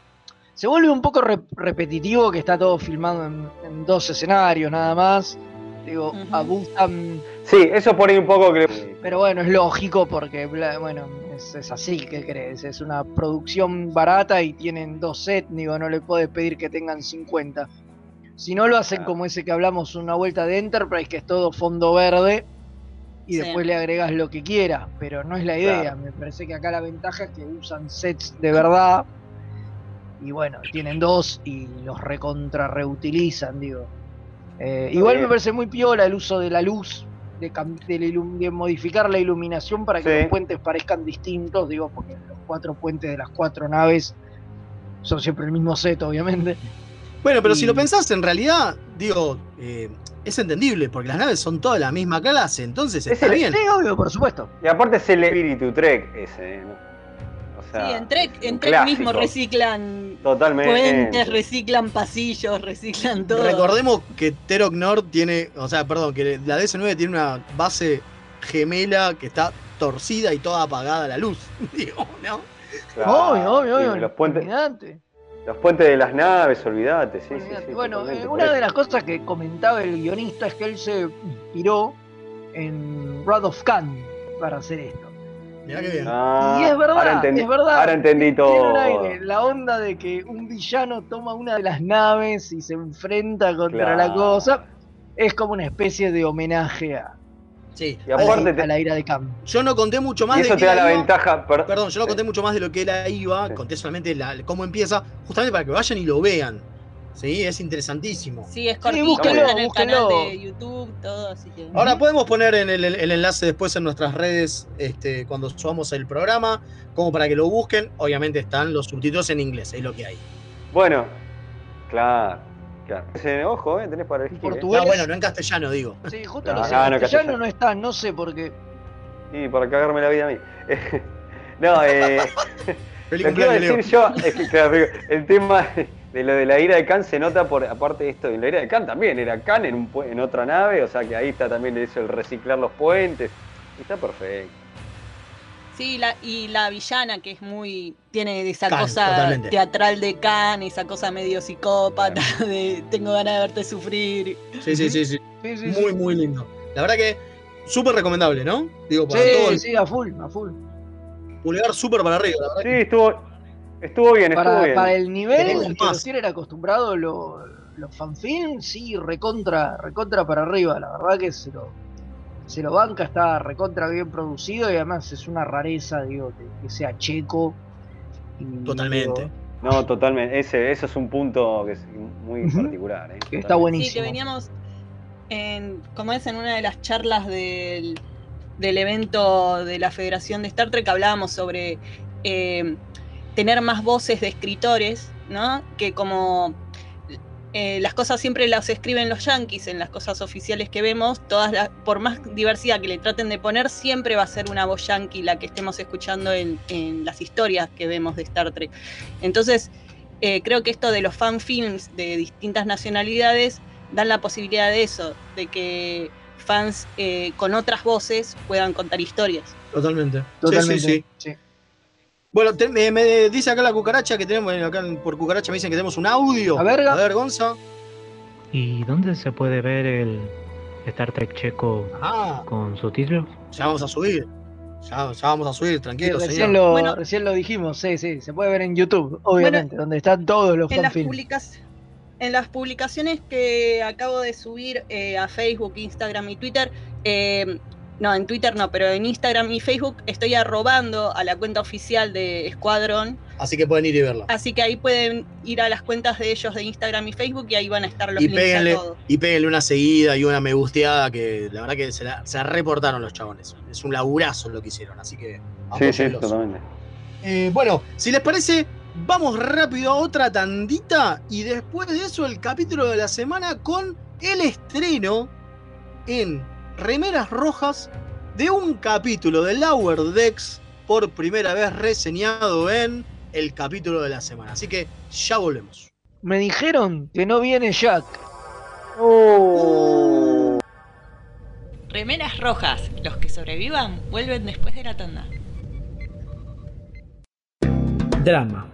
Se vuelve un poco re- repetitivo que está todo filmado en, en dos escenarios nada más. Digo, Ujú. abusan, Sí, eso por ahí un poco que. pero bueno, es lógico porque, bueno, es, es así, ¿qué crees? Es una producción barata y tienen dos sets, digo, no le puedes pedir que tengan 50. Si no lo hacen Claro. como ese que hablamos, una vuelta de Enterprise, que es todo fondo verde, y Sí. después le agregas lo que quieras, pero no es la idea. Claro. Me parece que acá la ventaja es que usan sets de verdad, y bueno, tienen dos y los recontra reutilizan, digo. Eh, igual bien. me parece muy piola el uso de la luz, de, modificar la iluminación para que Sí. los puentes parezcan distintos, digo, porque los cuatro puentes de las cuatro naves son siempre el mismo set, obviamente. Bueno, pero si lo pensás, en realidad, digo, eh, es entendible, porque las naves son todas la misma clase, entonces Es está el- bien. Sí, obvio, por supuesto. Y aparte es el espíritu Trek ese, ¿no? Sea, Sí, en Trek, en mismo reciclan Totalmente. puentes, reciclan pasillos, reciclan todo. Recordemos que Terok Nord tiene, o sea, perdón, que la DS9 tiene una base gemela que está torcida y toda apagada la luz, digo, ¿no? Claro, obvio, obvio, obvio. Los puentes, olvidate. los puentes de las naves, olvídate, sí, sí, Olvidate. sí. bueno, eh, una de las cosas que comentaba el guionista es que él se inspiró en Wrath of Khan para hacer esto. Mirá que bien. Ah, y es verdad, ahora entendí, es verdad. Ahora entendí todo. aire, la onda de que un villano toma una de las naves y se enfrenta contra la cosa es como una especie de homenaje a, Sí. Y a aparte, te- a la ira de Khan. Yo no conté mucho más y de eso qué te da la iba- ventaja. per- Perdón, yo no conté mucho más de lo que él iba, Sí. conté solamente la- cómo empieza, justamente para que vayan y lo vean. Sí, es interesantísimo. Sí, es Sí, cortito, búsquenlo, está en el búsquenlo. canal de YouTube, todo, así que... Ahora podemos poner en el, el enlace después en nuestras redes este, cuando subamos el programa, como para que lo busquen. Obviamente están los subtítulos en inglés, es lo que hay. Bueno, claro, claro. Ese, ojo, eh, tenés para elegir. eh. Portugués. No, bueno, no en castellano, digo. Sí, justo No, lo sé. no, no, castellano castellano. no está, no sé por qué. Sí, para cagarme la vida a mí. no, eh. Feliz Lo que iba a decir yo es que, claro, el tema de lo de la ira de Khan se nota por, aparte de esto, en la ira de Khan también era Khan en, un, en otra nave, o sea que ahí está también eso, el reciclar los puentes. Está perfecto. Sí, la, y la villana que es muy. tiene esa Khan, cosa totalmente. teatral de Khan, esa cosa medio psicópata, de tengo ganas de verte sufrir. Sí, sí, sí, sí. Sí, sí, Muy, sí. muy lindo. La verdad que súper recomendable, ¿no? Digo, para Sí, todo el sí, a full, a full. pulgar súper para arriba, la verdad. Sí, estuvo, estuvo bien, estuvo Para, bien. para el nivel que más. los tienen acostumbrados los, los fanfilms, sí, recontra, recontra para arriba. La verdad que se lo, se lo banca, está recontra bien producido y además es una rareza, digo, que, que sea checo. y, Totalmente. digo, No, totalmente. Ese, eso es un punto que es muy particular. eh, que está buenísimo. Sí, que veníamos en, como es en una de las charlas del, del evento de la Federación de Star Trek, hablábamos sobre eh, tener más voces de escritores, ¿no? Que como eh, las cosas siempre las escriben los yankees en las cosas oficiales que vemos, todas las- por más diversidad que le traten de poner, siempre va a ser una voz yankee la que estemos escuchando en, en las historias que vemos de Star Trek. Entonces, eh, creo que esto de los fanfilms de distintas nacionalidades dan la posibilidad de eso, de que fans eh, con otras voces puedan contar historias. Totalmente. Totalmente. Sí, sí, sí. Sí. Bueno, te- me, me dice acá la cucaracha que tenemos, acá por cucaracha me dicen que tenemos un audio. A ver, A ver, Gonza. ¿Y dónde se puede ver el Star Trek checo Ah, con subtítulos? ya vamos a subir. Ya, ya vamos a subir, Sí, tranquilo, recién, señor. lo, Bueno. recién lo dijimos, sí, sí, se puede ver en YouTube, obviamente, donde están todos los En las, en las publicaciones que acabo de subir eh, a Facebook, Instagram y Twitter, eh, no, en Twitter no, pero en Instagram y Facebook estoy arrobando a la cuenta oficial de Escuadrón, Así que pueden ir y verla. así que ahí pueden ir a las cuentas de ellos de Instagram y Facebook y ahí van a estar los Y links péguenle, a todo. y péguenle una seguida y una me gusteada que la verdad que se, la, se la reportaron los chabones. Es un laburazo lo que hicieron, así que Sí, sí, apóyenlos. totalmente. Eh, bueno, si les parece, vamos rápido a otra tandita y después de eso el capítulo de la semana con el estreno en Remeras Rojas de un capítulo de Lower Decks por primera vez reseñado en el capítulo de la semana. Así que ya volvemos. Me dijeron que no viene Jack. Remeras rojas. Los que sobrevivan vuelven después de la tanda. Drama.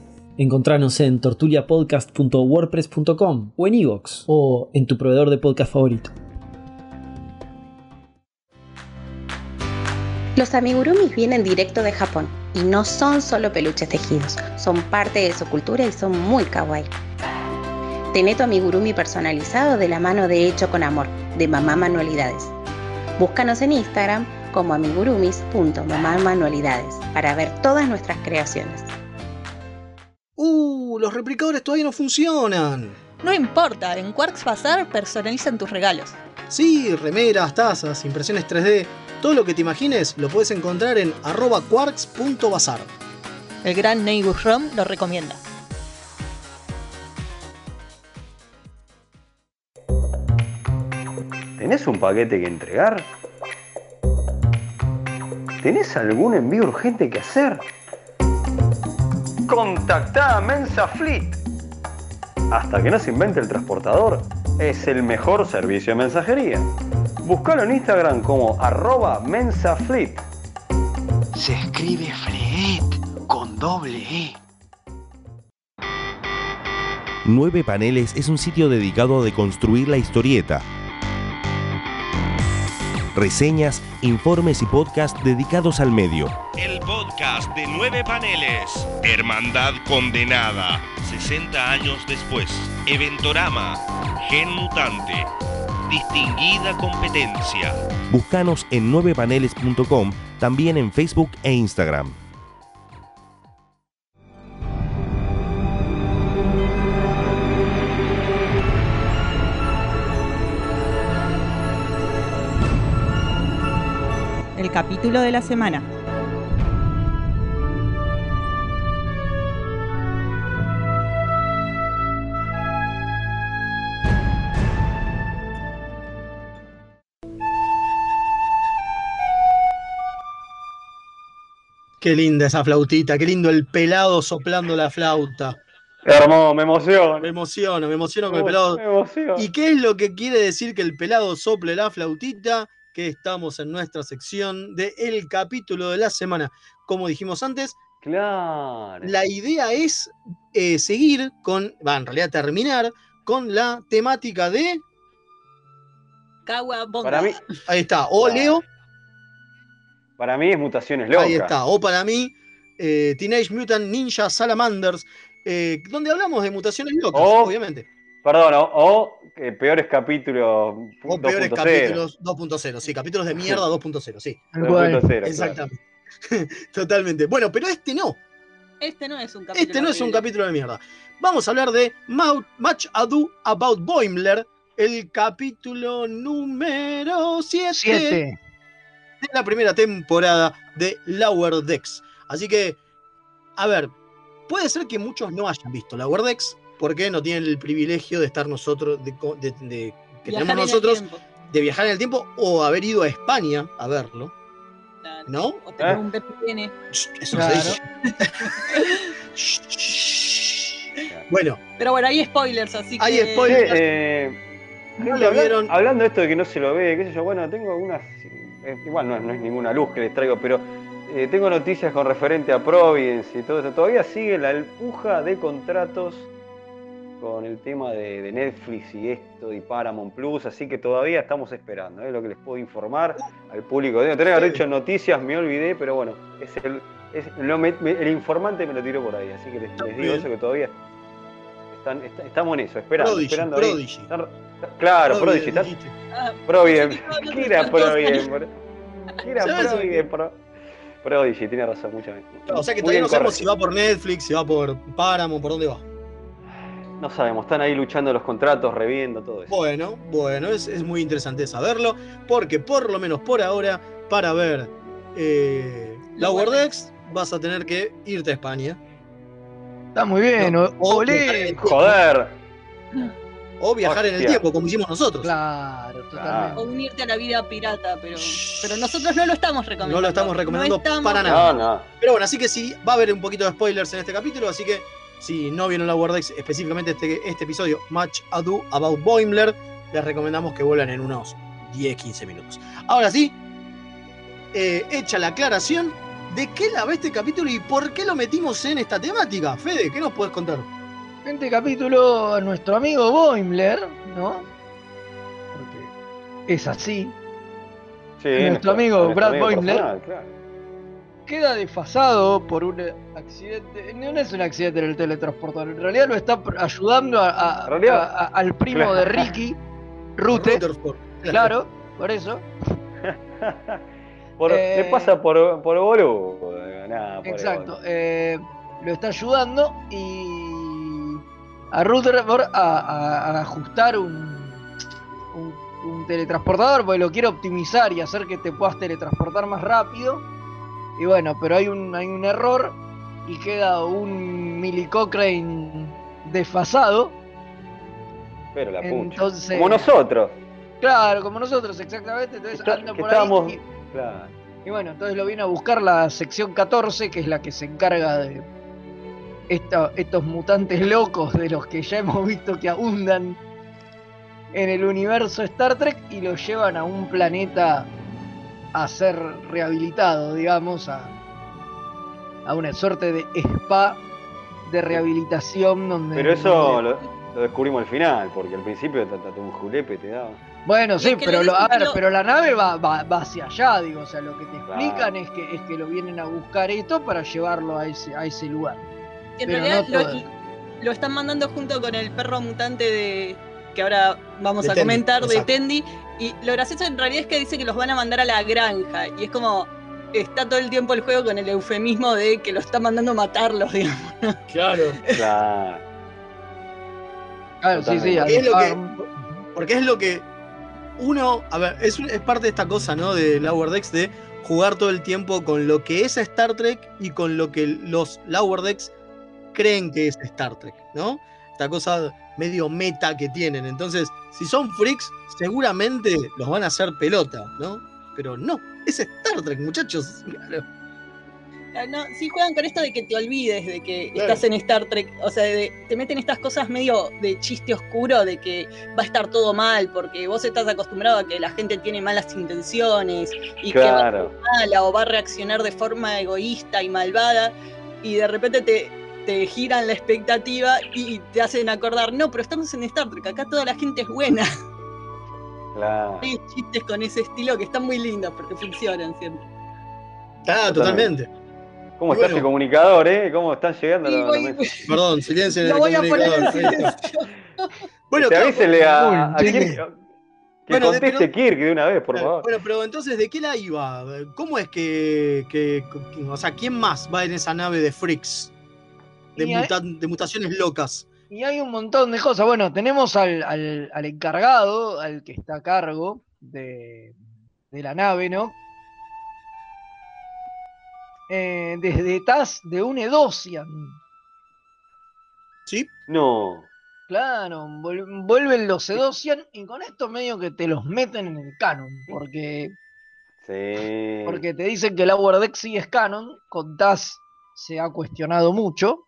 Encontranos en tortuliapodcast.wordpress.com o en iVoox o en tu proveedor de podcast favorito. Los amigurumis vienen directo de Japón y no son solo peluches tejidos, son parte de su cultura y son muy kawaii. Tené tu amigurumi personalizado de la mano de Hecho con Amor, de Mamá Manualidades. Búscanos en Instagram como amigurumis.mamamanualidades para ver todas nuestras creaciones. Uh, los replicadores todavía no funcionan. No importa, en Quarks Bazar personalizan tus regalos. Sí, remeras, tazas, impresiones 3D, todo lo que te imagines lo puedes encontrar en arroba quarks.bazar. El gran Neighbor Rom lo recomienda. ¿Tenés un paquete que entregar? ¿Tenés algún envío urgente que hacer? Contactá a Mensa Fleet. Hasta que no se invente el transportador, es el mejor servicio de mensajería. Búscalo en Instagram como arroba mensafleet. Se escribe Fleet con doble E. Nueve Paneles es un sitio dedicado a deconstruir la historieta. Reseñas, informes y podcasts dedicados al medio. El podcast de Nueve Paneles. Hermandad Condenada. 60 años después. Eventorama. Gen Mutante. Distinguida competencia. Búscanos en 9paneles.com, también en Facebook e Instagram. El capítulo de la semana. Qué linda esa flautita, qué lindo el pelado soplando la flauta. Hermoso, me emociono. Me emociono, me emociono con el Me pelado. emociono. ¿Y qué es lo que quiere decir que el pelado sople la flautita? Que estamos en nuestra sección de El capítulo de la semana. Como dijimos antes, Claro. la idea es eh, seguir con, va, en realidad terminar con la temática de. Cagua Para mí, Ahí está, o Leo, para mí es mutaciones locas. ahí está, o para mí, eh, Teenage Mutant Ninja Salamanders, eh, donde hablamos de mutaciones locas, obviamente. Perdón, o, o, eh, peores capítulos O peores 2.0. capítulos 2.0, sí, capítulos de mierda 2.0, sí. Tal cual. 2.0, claro. Exactamente. Totalmente. Bueno, pero este no. Este no es un capítulo. Este no es un capítulo de mierda. Vamos a hablar de Much Ado About Boimler, el capítulo número 7 Siete. de la primera temporada de Lower Decks. Así que, a ver, puede ser que muchos no hayan visto Lower Decks, porque no tienen el privilegio de estar nosotros, de, co- de- de- que Viajar tenemos nosotros, de viajar en el tiempo o haber ido a España a verlo. ¿No? O tener un VPN. Eso Claro. se dice. Bueno, Pero bueno, hay spoilers, así que. Hay spoilers. eh, No lo habla- vieron. Hablando de esto de que no se lo ve, qué sé yo, bueno, tengo unas. eh, igual no es, no es ninguna luz que les traigo, pero eh, tengo noticias con referente a Providence y todo eso. Todavía sigue la empuja de contratos con el tema de, de Netflix y esto y Paramount Plus, así que todavía estamos esperando, es lo que les puedo informar al público. Tengo que haber dicho noticias, me olvidé, pero bueno, es el, es- lo me- me- el informante me lo tiró por ahí, así que les, les digo eso que todavía están, está- estamos en eso, esperando, Prodigy, esperando ahí. Prodigy. Están- claro, Prodigy, está- Ah, Providence. pensé que iba a ¿Qué era de tiene razón, mucha o sea que todavía no sabemos si va por Netflix, si va por Paramount, por dónde va. No sabemos, están ahí luchando los contratos, reviendo todo eso. Bueno, bueno, es, es muy interesante saberlo, porque por lo menos por ahora, para ver eh, Lower Decks, vas a tener que irte a España. Está muy bien. o- O olé. Joder. O viajar en el tiempo, como hicimos nosotros. Claro, totalmente. O unirte a la vida pirata, pero, pero nosotros no lo estamos recomendando. No lo estamos recomendando estamos para No, nada. no. Pero bueno, así que sí, va a haber un poquito de spoilers en este capítulo, así que si no vieron la Wordex, específicamente este, este episodio, Much Ado About Boimler, les recomendamos que vuelvan en unos 10-15 minutos. Ahora sí, eh, hecha la aclaración, ¿de qué la ve este capítulo y por qué lo metimos en esta temática? Fede, ¿qué nos puedes contar? En este capítulo, a nuestro amigo Boimler, ¿no? Porque es así. Sí, Nuestro amigo nuestro Brad amigo Boimler. personal, claro. Queda desfasado por un accidente. No es un accidente en el teletransportador, en realidad lo está ayudando a- a- En realidad- a- a- al primo Claro. de Ricky, Rute. Rutherford. Claro, por eso. Por- Eh, Le pasa por, por boludo. Nah, Exacto. eh, lo está ayudando y a Rutherford a, a- a ajustar un, un, un teletransportador porque lo quiere optimizar y hacer que te puedas teletransportar más rápido. Y bueno, pero hay un, hay un error y queda un Millie Cochrane desfasado. Pero la. Entonces- Como nosotros. Claro, como nosotros, exactamente. Entonces Está- anda por estábamos. ahí. Claro. Y, y bueno, entonces lo viene a buscar la sección 14, que es la que se encarga de esta- estos mutantes locos de los que ya hemos visto que abundan en el universo Star Trek y los llevan a un planeta a ser rehabilitado, digamos, a, a una suerte de spa de rehabilitación donde. Pero eso lo, lo descubrimos al final, porque al principio te, te- un julepe te daba. Bueno, sí, pero lo a ver, pero la nave va, va, va hacia allá, digo, o sea, lo que te Claro. explican es que es que lo vienen a buscar esto para llevarlo a ese, a ese lugar. En Pero realidad no lo, todo. lo están mandando junto con el perro mutante de que ahora vamos De a Tendi, comentar de exacto. Tendi. Y lo gracioso en realidad es que dice que los van a mandar a la granja. Y es como. Está todo el tiempo el juego con el eufemismo de que lo está mandando a matarlos, digamos. Claro. Claro. Claro, sí, sí, Porque es, lo que, porque es lo que uno, a ver, es, es parte de esta cosa, ¿no? De Lower Decks de jugar todo el tiempo con lo que es Star Trek y con lo que los Lower Decks creen que es Star Trek, ¿no? Esta cosa medio meta que tienen. Entonces, si son freaks, seguramente los van a hacer pelota, ¿no? Pero no, es Star Trek, muchachos. Claro. Ah, No, sí juegan con esto de que te olvides de que Claro. estás en Star Trek. O sea, de- te meten estas cosas medio de chiste oscuro de que va a estar todo mal porque vos estás acostumbrado a que la gente tiene malas intenciones y que va a ser Claro. mala o va a reaccionar de forma egoísta y malvada y de repente te, te giran la expectativa y te hacen acordar, no, pero estamos en Star Trek, acá toda la gente es buena. Claro. Hay chistes con ese estilo que están muy lindos porque funcionan siempre. Ah, totalmente. ¿Cómo está bueno. ese comunicador, eh? ¿Cómo están llegando Sí, los mensajes? Perdón, silencio en el voy a poner. Bueno, Te claro, avísele a, a Kirk, que Bueno, de- conteste pero- Kirk de una vez, por Claro, favor. Bueno, pero entonces, ¿de qué la iba? ¿Cómo es que, que- que- O sea, ¿quién más va en esa nave de freaks? De, hay- mutaciones locas. Y hay un montón de cosas. Bueno, tenemos al, al- al encargado, al que está a cargo de, de la nave, ¿no? Eh, desde TAS de un Edosian. ¿Sí? No. Claro, vuel- vuelven los Edosian y con esto medio que te los meten en el canon. Porque, Sí. porque te dicen que el Lower Deck sí es canon. Con TAS se ha cuestionado mucho.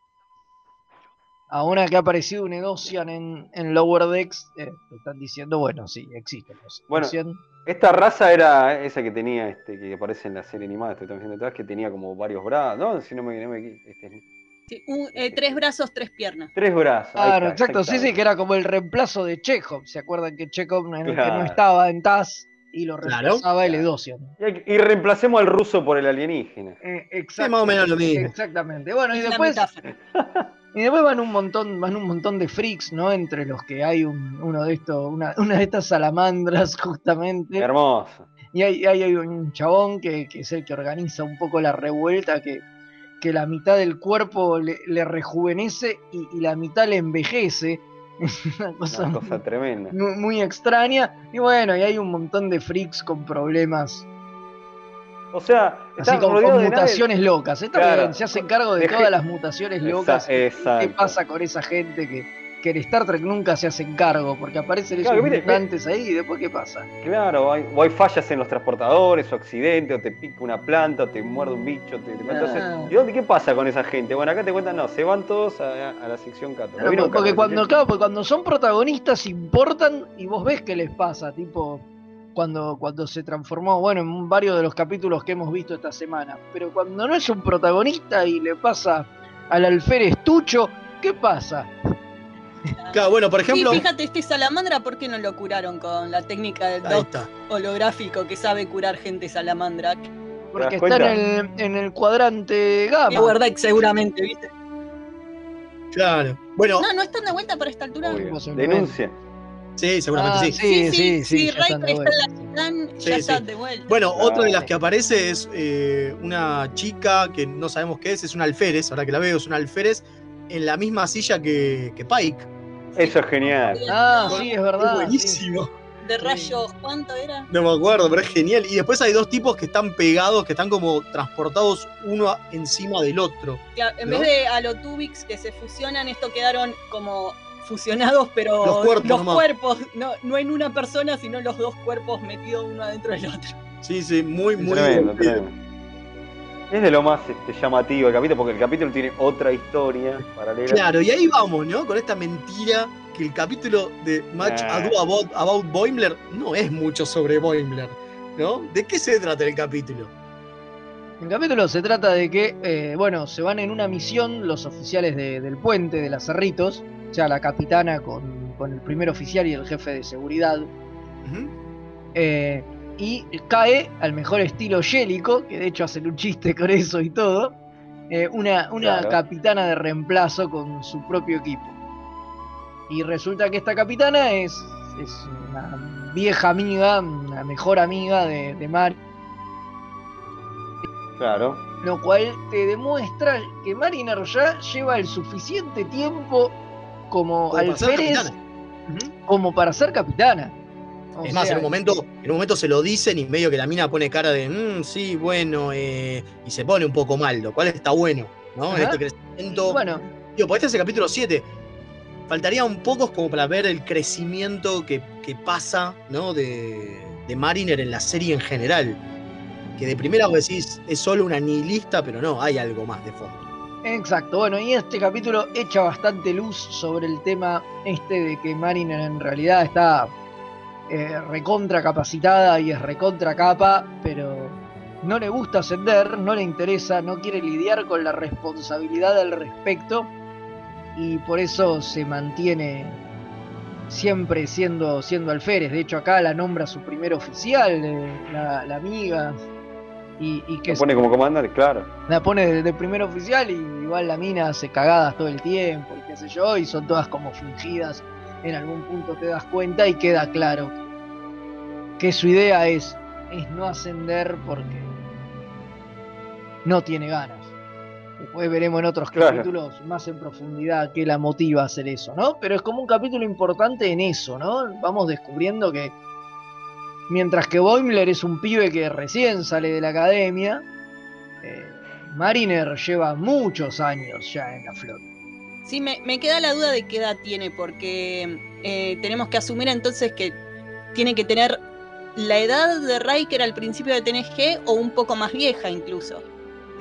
Ahora que ha aparecido un Edosian en, en Lower Decks, eh, te están diciendo, bueno, sí, existen los Bueno, Edosian. esta raza era esa que tenía, este, que aparece en la serie animada, estoy también atrás, que tenía como varios brazos, ¿no? Si no me, no me este, Sí, un- eh, tres brazos, tres piernas. tres brazos. Claro, está, exacto, sí, sí, que era como el reemplazo de Chekhov. ¿Se acuerdan que Chekhov que no estaba en TAS y lo Claro. reemplazaba el Edosian? Y, reemplacemos al ruso por el alienígena. Eh, Sí, más o menos lo mismo. Exactamente. Bueno, y Es después. y después van un montón, van un montón de freaks, ¿no? Entre los que hay un- uno de estos, una, una de estas salamandras, justamente. Hermoso. Y hay, hay- hay un chabón que, que es el que organiza un poco la revuelta, que, que la mitad del cuerpo le, le rejuvenece y, y la mitad le envejece. Es una cosa, Una cosa tremenda. muy, muy extraña. Y bueno, y hay un montón de freaks con problemas, O sea, así con naves- mutaciones locas. Está Claro. se hacen cargo de De todas las mutaciones locas. ¿Qué exacto. pasa con esa gente que, que en Star Trek nunca se hacen cargo? Porque aparecen esos mire, mutantes ahí y después ¿qué pasa? Claro, hay, o hay fallas en los transportadores, o accidente, o te pica una planta, o te muerde un bicho. Te, te- Entonces, Ah. ¿y dónde qué pasa con esa gente? Bueno, acá te cuentan, no, se van todos a, a la sección 14. Claro, ¿Vieron porque 14? cuando, claro, porque cuando son protagonistas importan y vos ves qué les pasa, tipo cuando, cuando se transformó, bueno, en varios de los capítulos que hemos visto esta semana, pero cuando no es un protagonista y le pasa al alférez Tucho, ¿qué pasa? Claro, bueno, por ejemplo. Sí, fíjate, este salamandra, ¿por qué no lo curaron con la técnica del doc holográfico que sabe curar gente salamandra? Porque está en el, en el cuadrante gamma. Lower Deck seguramente, ¿viste? Claro. Bueno, No, no están de vuelta para esta altura. Obvio. Denuncia. Sí, seguramente Ah, sí. sí, sí, sí, ya están Riker de está vuelta. en la Sí, ya sí. están de vuelta. Bueno, otra de las que aparece es eh, una chica que no sabemos qué es, es una alférez, ahora que la veo, es una alférez en la misma silla que, que Pike. Eso es genial. Ah, sí, es verdad. es sí. buenísimo. de rayos, ¿cuánto era? No me acuerdo, pero es genial. Y después hay dos tipos que están pegados, que están como transportados uno encima del otro. Claro, en ¿No? vez de alotubix que se fusionan, esto quedaron como fusionados, pero Los cuerpos no, no en una persona, sino los dos cuerpos metidos uno adentro del otro. Sí, sí, muy, muy Tremendo, tremendo. Es de lo más este, llamativo el capítulo, porque el capítulo tiene otra historia paralela. Claro, y ahí vamos, ¿no? Con esta mentira que el capítulo de Match Ah. Ado About, About Boimler no es mucho sobre Boimler, ¿no? ¿De qué se trata el capítulo? El capítulo se trata de que, eh, bueno, se van en una misión los oficiales de- del puente de las Cerritos, o sea, la capitana con, con el primer oficial y el jefe de seguridad. Eh, y cae al mejor estilo Yélico, que de hecho hacen un chiste con eso y todo, eh, una, una Claro. capitana de reemplazo con su propio equipo. Y resulta que esta capitana es, es una vieja amiga, una mejor amiga de, de Mari, Claro. lo cual te demuestra que Mariner ya lleva el suficiente tiempo como, Como para ser capitana. como para ser capitana. O Es más, en un, momento, en un momento se lo dicen y medio que la mina pone cara de, "Mm, sí, bueno, eh", y se pone un poco mal, lo cual está bueno, ¿no? En este crecimiento. Bueno, Digo, porque este es el capítulo 7. Faltaría un poco como para ver el crecimiento que, que pasa, ¿no? De, de Mariner en la serie en general. Que de primera vos decís, es solo una nihilista, pero no, hay algo más de fondo. Exacto, bueno, y este capítulo echa bastante luz sobre el tema este de que Mariner en realidad está eh, recontra capacitada y es recontra capa, pero no le gusta ascender, no le interesa, no quiere lidiar con la responsabilidad al respecto y por eso se mantiene siempre siendo, siendo alférez. De hecho acá la nombra su primer oficial, eh, la, la amiga, y, y que Lo pone como comandante, claro. la pone de, de primer oficial y igual la mina hace cagadas todo el tiempo y qué sé yo, y son todas como fingidas. En algún punto te das cuenta y queda claro que, que su idea es, es no ascender porque no tiene ganas. Después veremos en otros Claro. capítulos más en profundidad qué la motiva a hacer eso, ¿no? Pero es como un capítulo importante en eso, ¿no? Vamos descubriendo que mientras que Boimler es un pibe que recién sale de la academia, eh, Mariner lleva muchos años ya en la flota. Sí, me, queda la duda de qué edad tiene, porque eh, tenemos que asumir entonces que tiene que tener la edad de Riker al principio de TNG o un poco más vieja incluso.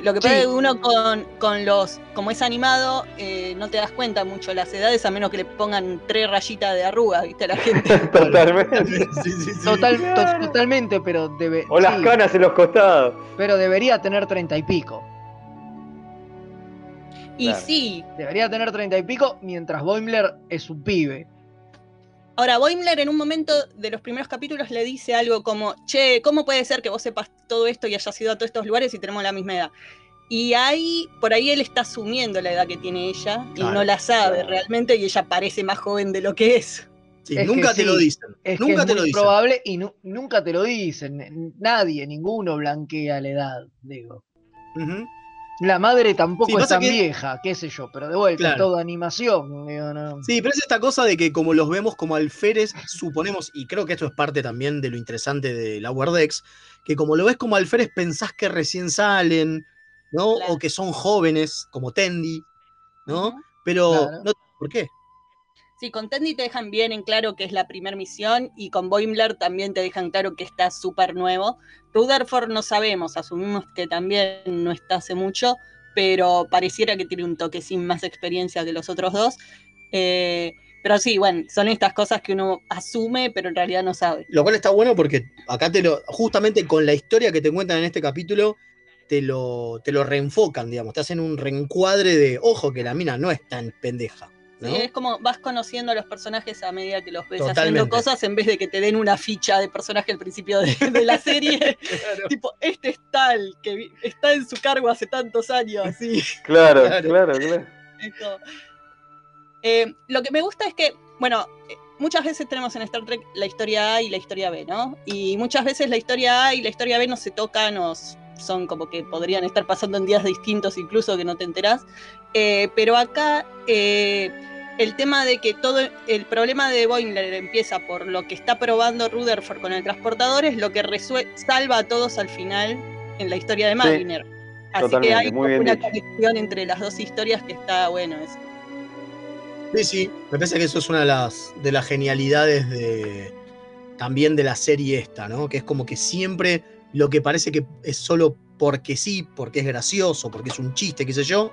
Lo que pasa Sí. es que uno con, con los, como es animado, eh, no te das cuenta mucho las edades, a menos que le pongan tres rayitas de arrugas, ¿viste? A la gente. Totalmente. Total, to- totalmente, pero debe, O las canas en los costados. pero debería tener treinta y pico. Y Claro. sí, Debería tener treinta y pico, mientras Boimler es un pibe. Ahora, Boimler en un momento de los primeros capítulos le dice algo como, che, ¿cómo puede ser que vos sepas todo esto y hayas ido a todos estos lugares y tenemos la misma edad? Y ahí, por ahí él está asumiendo la edad que tiene ella y Claro, no la sabe claro. realmente y ella parece más joven de lo que es. Sí, Es nunca que te lo dicen. Es que nunca es te muy lo dicen. probable y nu- nunca te lo dicen. Nadie, ninguno blanquea la edad, digo. Ujú. La madre tampoco Sí, es tan que- vieja, qué sé yo, pero de vuelta, Claro. es todo animación. digo, no. Sí, pero es esta cosa de que como los vemos como alférez, suponemos, y creo que esto es parte también de lo interesante de la Wordex, que como lo ves como alférez pensás que recién salen, ¿no? Claro. O que son jóvenes, como Tendi, ¿no? Pero, Claro. no, ¿por qué? Sí, con Tendi te dejan bien en claro que es la primera misión y con Boimler también te dejan claro que está súper nuevo. Rutherford no sabemos, asumimos que también no está hace mucho, pero pareciera que tiene un toque sin más experiencia que los otros dos. Eh, pero sí, bueno, son estas cosas que uno asume, pero en realidad no sabe. Lo cual está bueno porque acá te lo, justamente con la historia que te cuentan en este capítulo, te lo, te lo reenfocan, digamos, te hacen un reencuadre de, ojo, que la mina no es tan pendeja. ¿No? Sí, es como vas conociendo a los personajes a medida que los ves haciendo cosas en vez de que te den una ficha de personaje al principio de, de la serie. tipo, este es tal, que está en su cargo hace tantos años, así. Claro, Claro. claro, Eh, lo que me gusta es que, bueno, eh, muchas veces tenemos en Star Trek la historia A y la historia B, ¿no? Y muchas veces la historia A y la historia B no se tocan o son como que podrían estar pasando en días distintos incluso que no te enterás. Eh, pero acá eh, el tema de que todo el problema de Boimler empieza por lo que está probando Rutherford con el transportador es lo que resue- salva a todos al final en la historia de Mariner. Así que hay muy bien una dicho. conexión entre las dos historias que está bueno eso. Sí, sí, me parece que eso es una de las, de las genialidades de, también de la serie esta, ¿no? Que es como que siempre lo que parece que es solo porque sí, porque es gracioso, porque es un chiste, qué sé yo,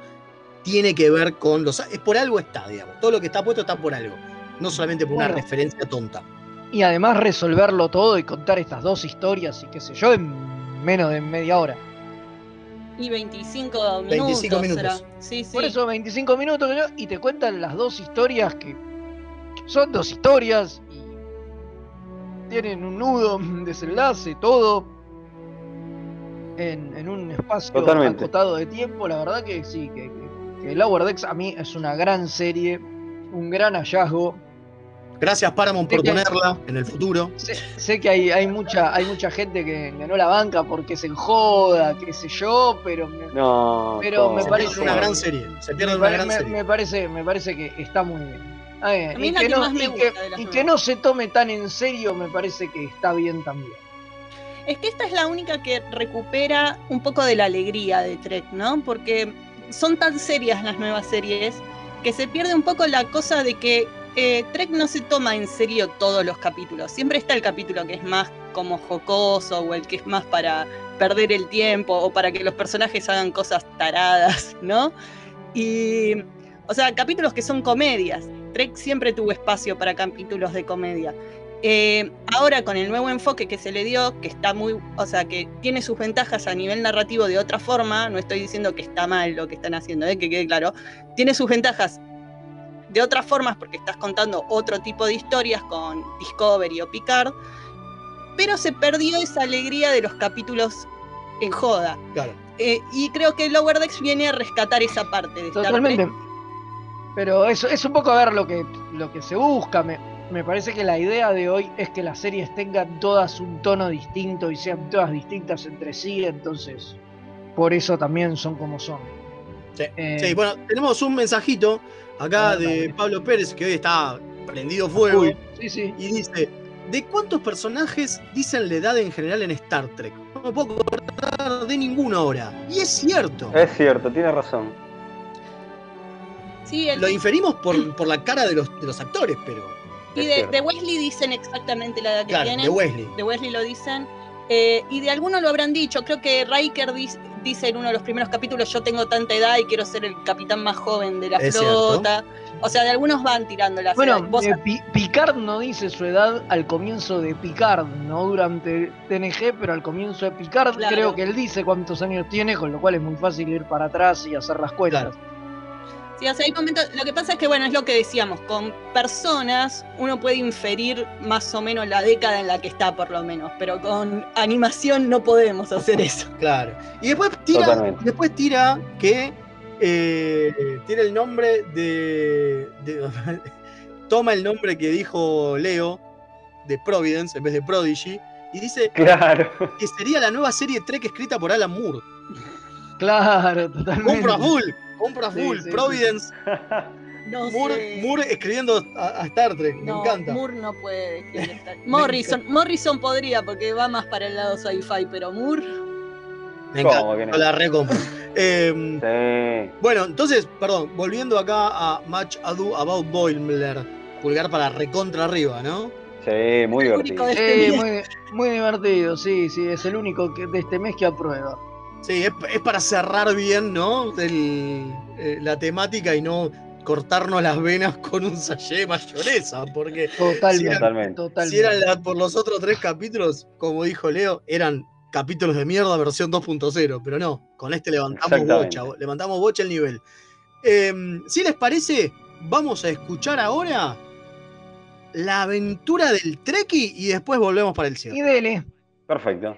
tiene que ver con los... Es por algo está, digamos. Todo lo que está puesto está por algo. No solamente por una referencia tonta. Y además resolverlo todo y contar estas dos historias y qué sé yo en menos de media hora. Y 25 minutos. 25 minutos. será. Sí, sí. Por eso 25 minutos y te cuentan las dos historias que son dos historias y tienen un nudo, un desenlace, todo en, en un espacio Totalmente. acotado de tiempo. La verdad que sí, que, que, que Lower Decks a mí es una gran serie, un gran hallazgo. Gracias Paramount por Sé ponerla en el futuro. Sé, sé que hay, hay mucha hay mucha gente que, que no la banca porque se enjoda, qué sé yo, pero me, No. Pero me Se parece pierde una gran serie. Se pierde me, una gran me- serie. me parece, me parece que está muy bien. Ah, bien. A mí y que, no, y que- y que no se tome tan en serio me parece que está bien también. Es que esta es la única que recupera un poco de la alegría de Trek, ¿no? Porque son tan serias las nuevas series que se pierde un poco la cosa de que eh, Trek no se toma en serio todos los capítulos. Siempre está el capítulo que es más como jocoso o el que es más para perder el tiempo o para que los personajes hagan cosas taradas, ¿no? Y, o sea, capítulos que son comedias. Trek siempre tuvo espacio para capítulos de comedia. Eh, ahora con el nuevo enfoque que se le dio, que está muy, o sea, que tiene sus ventajas a nivel narrativo de otra forma, no estoy diciendo que está mal lo que están haciendo, eh, que quede claro, tiene sus ventajas de otras formas porque estás contando otro tipo de historias con Discovery o Picard, pero se perdió esa alegría de los capítulos en joda. Claro. Eh, y creo que Lower Decks viene a rescatar esa parte de Star Totalmente. Trek. Pero eso es un poco a ver lo que, lo que se busca. Me, me parece que la idea de hoy es que las series tengan todas un tono distinto y sean todas distintas entre sí, entonces por eso también son como son. Sí. Eh, Sí, bueno, tenemos un mensajito acá Ah, de. Pablo Pérez, que hoy está prendido fuego, Uy, sí, sí. y dice, ¿de cuántos personajes dicen la edad en general en Star Trek? No me puedo acordar de ninguno ahora. Y es cierto. Es cierto, tiene razón. Sí, el- Lo inferimos por, por la cara de los, de los actores, pero... Y de, Wesley dicen exactamente la edad que Claro, tienen. de Wesley. De Wesley lo dicen. Eh, y de algunos lo habrán dicho. Creo que Riker dis- dice en uno de los primeros capítulos: Yo tengo tanta edad y quiero ser el capitán más joven de la Es flota. O sea, de algunos van tirando las Bueno. Vos- eh, Pi- Picard no dice su edad al comienzo de Picard, no durante TNG, pero al comienzo de Picard Claro. creo que él dice cuántos años tiene, con lo cual es muy fácil ir para atrás y hacer las cuentas. Sí, o sea, hay momentos- lo que pasa es que, bueno, es lo que decíamos, con personas uno puede inferir más o menos la década en la que está, por lo menos, pero con animación no podemos hacer eso. Claro. Y después tira, Totalmente. después tira que eh, tiene el nombre de, de- Toma el nombre que dijo Leo de Providence en vez de Prodigy. Y dice Claro. que sería la nueva serie Trek escrita por Alan Moore. Claro, totalmente. Compra full, compra full. sí, sí. Providence, No Moore, sé. Moore escribiendo a, a Star Trek. Me encanta. Moore no puede escribir Star- Morrison, Morrison podría porque va más para el lado sci-fi, pero Moore. Me ¿Cómo encanta. que no? La recompro. Em, Sí. Bueno, entonces, perdón, volviendo acá a Much Ado About Boimler, pulgar para recontra arriba, ¿no? Sí, muy divertido. Este muy, muy divertido, sí, sí, es el único que, de este mes que aprueba. Sí, es, es para cerrar bien, ¿no? El- eh, la temática y no cortarnos las venas con un sallé de mayonesa, porque Totalmente, Totalmente. totalmente. si eran la- por los otros tres capítulos, como dijo Leo, eran capítulos de mierda versión 2.0, pero no, con este levantamos bocha, levantamos bocha el nivel. Em, si les parece, vamos a escuchar ahora la aventura del Treki y después volvemos para el Y cierre. dele. Perfecto.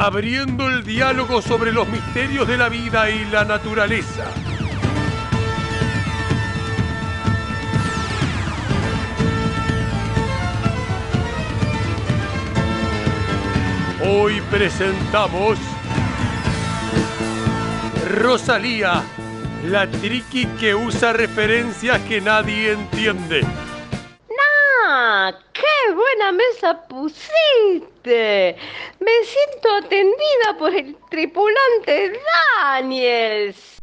abriendo el diálogo sobre los misterios de la vida y la naturaleza. Hoy presentamos Rosalía, la triqui que usa referencias que nadie entiende. ¡Ah! ¡Qué qué buena mesa pusiste. Me siento atendida por el tripulante Daniels.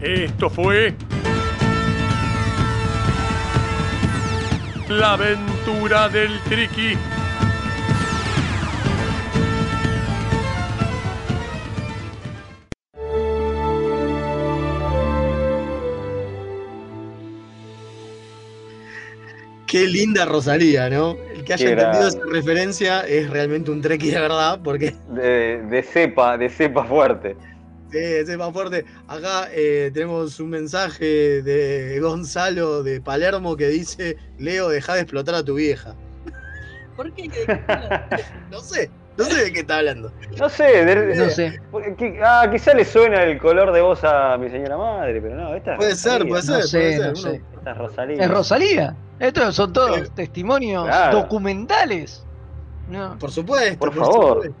Esto fue La aventura del Triqui. Qué linda Rosalía, ¿no? El que haya entendido esa referencia es realmente un treki de verdad, porque De, de cepa, de cepa fuerte. sí, es más fuerte. Acá eh, tenemos un mensaje de Gonzalo de Palermo que dice: Leo, deja de explotar a tu vieja. ¿Por qué? No sé, no sé de qué está hablando. No sé, de- No sé. ah, quizá le suena el color de voz a mi señora madre, pero no, esta es Puede ser, puede ser, No sé, puede ser. no Uno- sé. Esta es Rosalía. Es Rosalía. Estos son todos testimonios Claro. documentales. No. Por supuesto. Por favor. supuesto.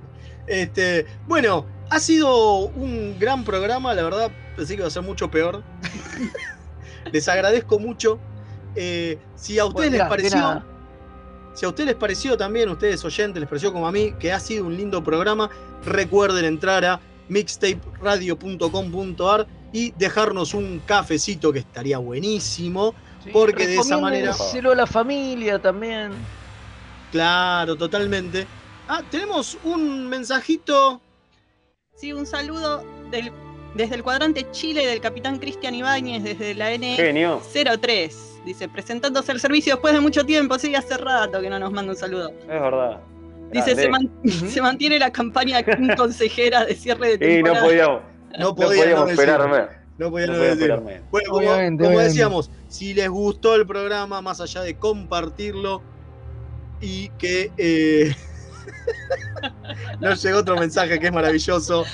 Este, bueno, ha sido un gran programa, la verdad, pensé que iba a ser mucho peor. les agradezco mucho. Eh, si a ustedes Bueno, les pareció, nada. Si a ustedes les pareció también, ustedes oyentes, les pareció como a mí, que ha sido un lindo programa, recuerden entrar a mixtaperadio.com.ar y dejarnos un cafecito que estaría buenísimo, porque de esa manera... A la familia también. Claro, totalmente. Ah, tenemos un mensajito. Sí, un saludo del- desde el cuadrante Chile del capitán Cristian Ibáñez desde la Genio. N03. Dice, presentándose al servicio después de mucho tiempo. Sí, hace rato que no nos manda un saludo. Es verdad. Dice, se, Grande. man- se mantiene la campaña consejera de cierre de Y no temporada. podíamos, No no podía podíamos no esperar decirlo. menos. No podía No no podía decirlo. esperar menos. Bueno, como, Obviamente, como obviamente. decíamos, si les gustó el programa, más allá de compartirlo y que eh, nos llegó otro mensaje que es maravilloso.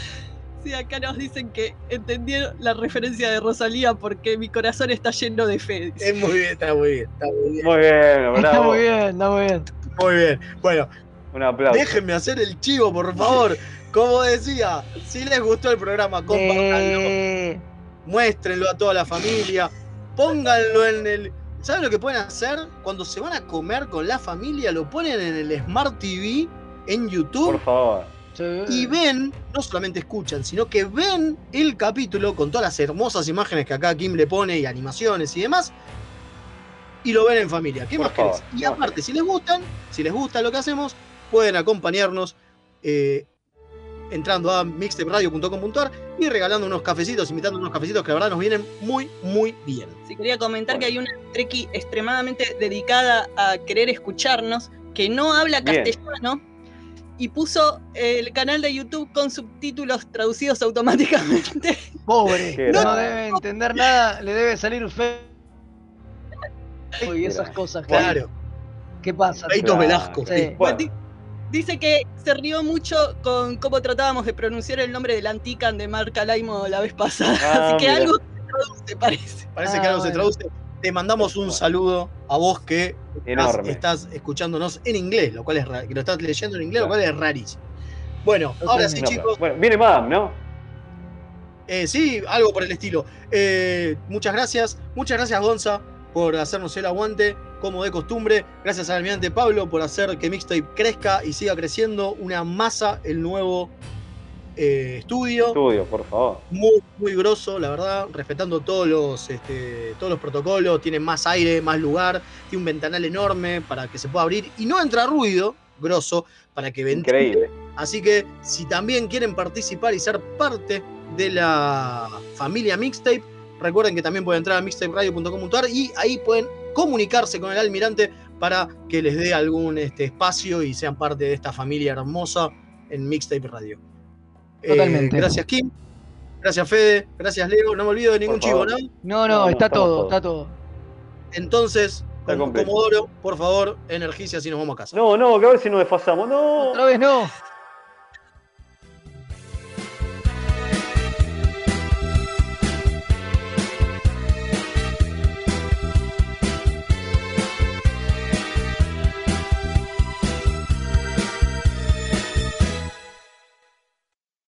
Sí, acá nos dicen que entendieron la referencia de Rosalía porque mi corazón está lleno de fe. Es muy bien, está muy bien, está muy bien. Muy bien, Está muy bien, está muy bien. Muy bien. Bueno, Un aplauso. déjenme hacer el chivo, por favor. Como decía, si les gustó el programa, compártanlo. Eh, muéstrenlo a toda la familia, pónganlo en el... ¿Saben lo que pueden hacer? Cuando se van a comer con la familia, lo ponen en el Smart TV, en YouTube, Por favor. Y ven, no solamente escuchan, sino que ven el capítulo con todas las hermosas imágenes que acá Kim le pone y animaciones y demás, y lo ven en familia. ¿Qué Por más querés? favor. Y aparte, si les gustan, si les gusta lo que hacemos, pueden acompañarnos eh, entrando a mixtaperadio.com.ar y regalando unos cafecitos, invitando unos cafecitos que la verdad nos vienen muy, muy bien. Sí, quería comentar que hay una Treki extremadamente dedicada a querer escucharnos, que no habla Bien. castellano y puso el canal de YouTube con subtítulos traducidos automáticamente. Pobre, no debe entender nada, le debe salir feo y esas cosas. Claro, ¿Qué pasa? Claro. Velasco. Sí. Bueno, Di- Dice que se rió mucho con cómo tratábamos de pronunciar el nombre del Antican de Mark Alaimo la vez pasada. Ah, Así que mira. algo se traduce, parece. Parece Ah, que algo se traduce. Te mandamos un saludo a vos que estás, escuchándonos en inglés, lo cual es que lo estás leyendo en inglés, lo cual es rarísimo. Bueno, ahora sí, No, chicos. Bueno, viene Madame, ¿no? Eh, sí, algo por el estilo. Eh, muchas gracias. Muchas gracias, Gonza, por hacernos el aguante, como de costumbre. Gracias al almirante Pablo por hacer que Mixtape crezca y siga creciendo. Una masa el nuevo eh, estudio. Estudio, por favor. Muy, muy grosso, la verdad, respetando todos los, este, todos los protocolos. Tiene más aire, más lugar. Tiene un ventanal enorme para que se pueda abrir y no entra ruido, grosso, para que ventile. Increíble. Así que si también quieren participar y ser parte de la familia Mixtape, recuerden que también pueden entrar a mixtaperadio.com.ar y ahí pueden comunicarse con el almirante para que les dé algún este, espacio y sean parte de esta familia hermosa en Mixtape Radio. Eh, Totalmente. gracias Kim, gracias Fede, gracias Leo, no me olvido de ningún chivo. ¿no? No, no, está todo, todos. está todo. Entonces, Está. Comodoro, por favor, energicia si nos vamos a casa. No, no, que a ver si nos desfasamos. No. Otra vez no.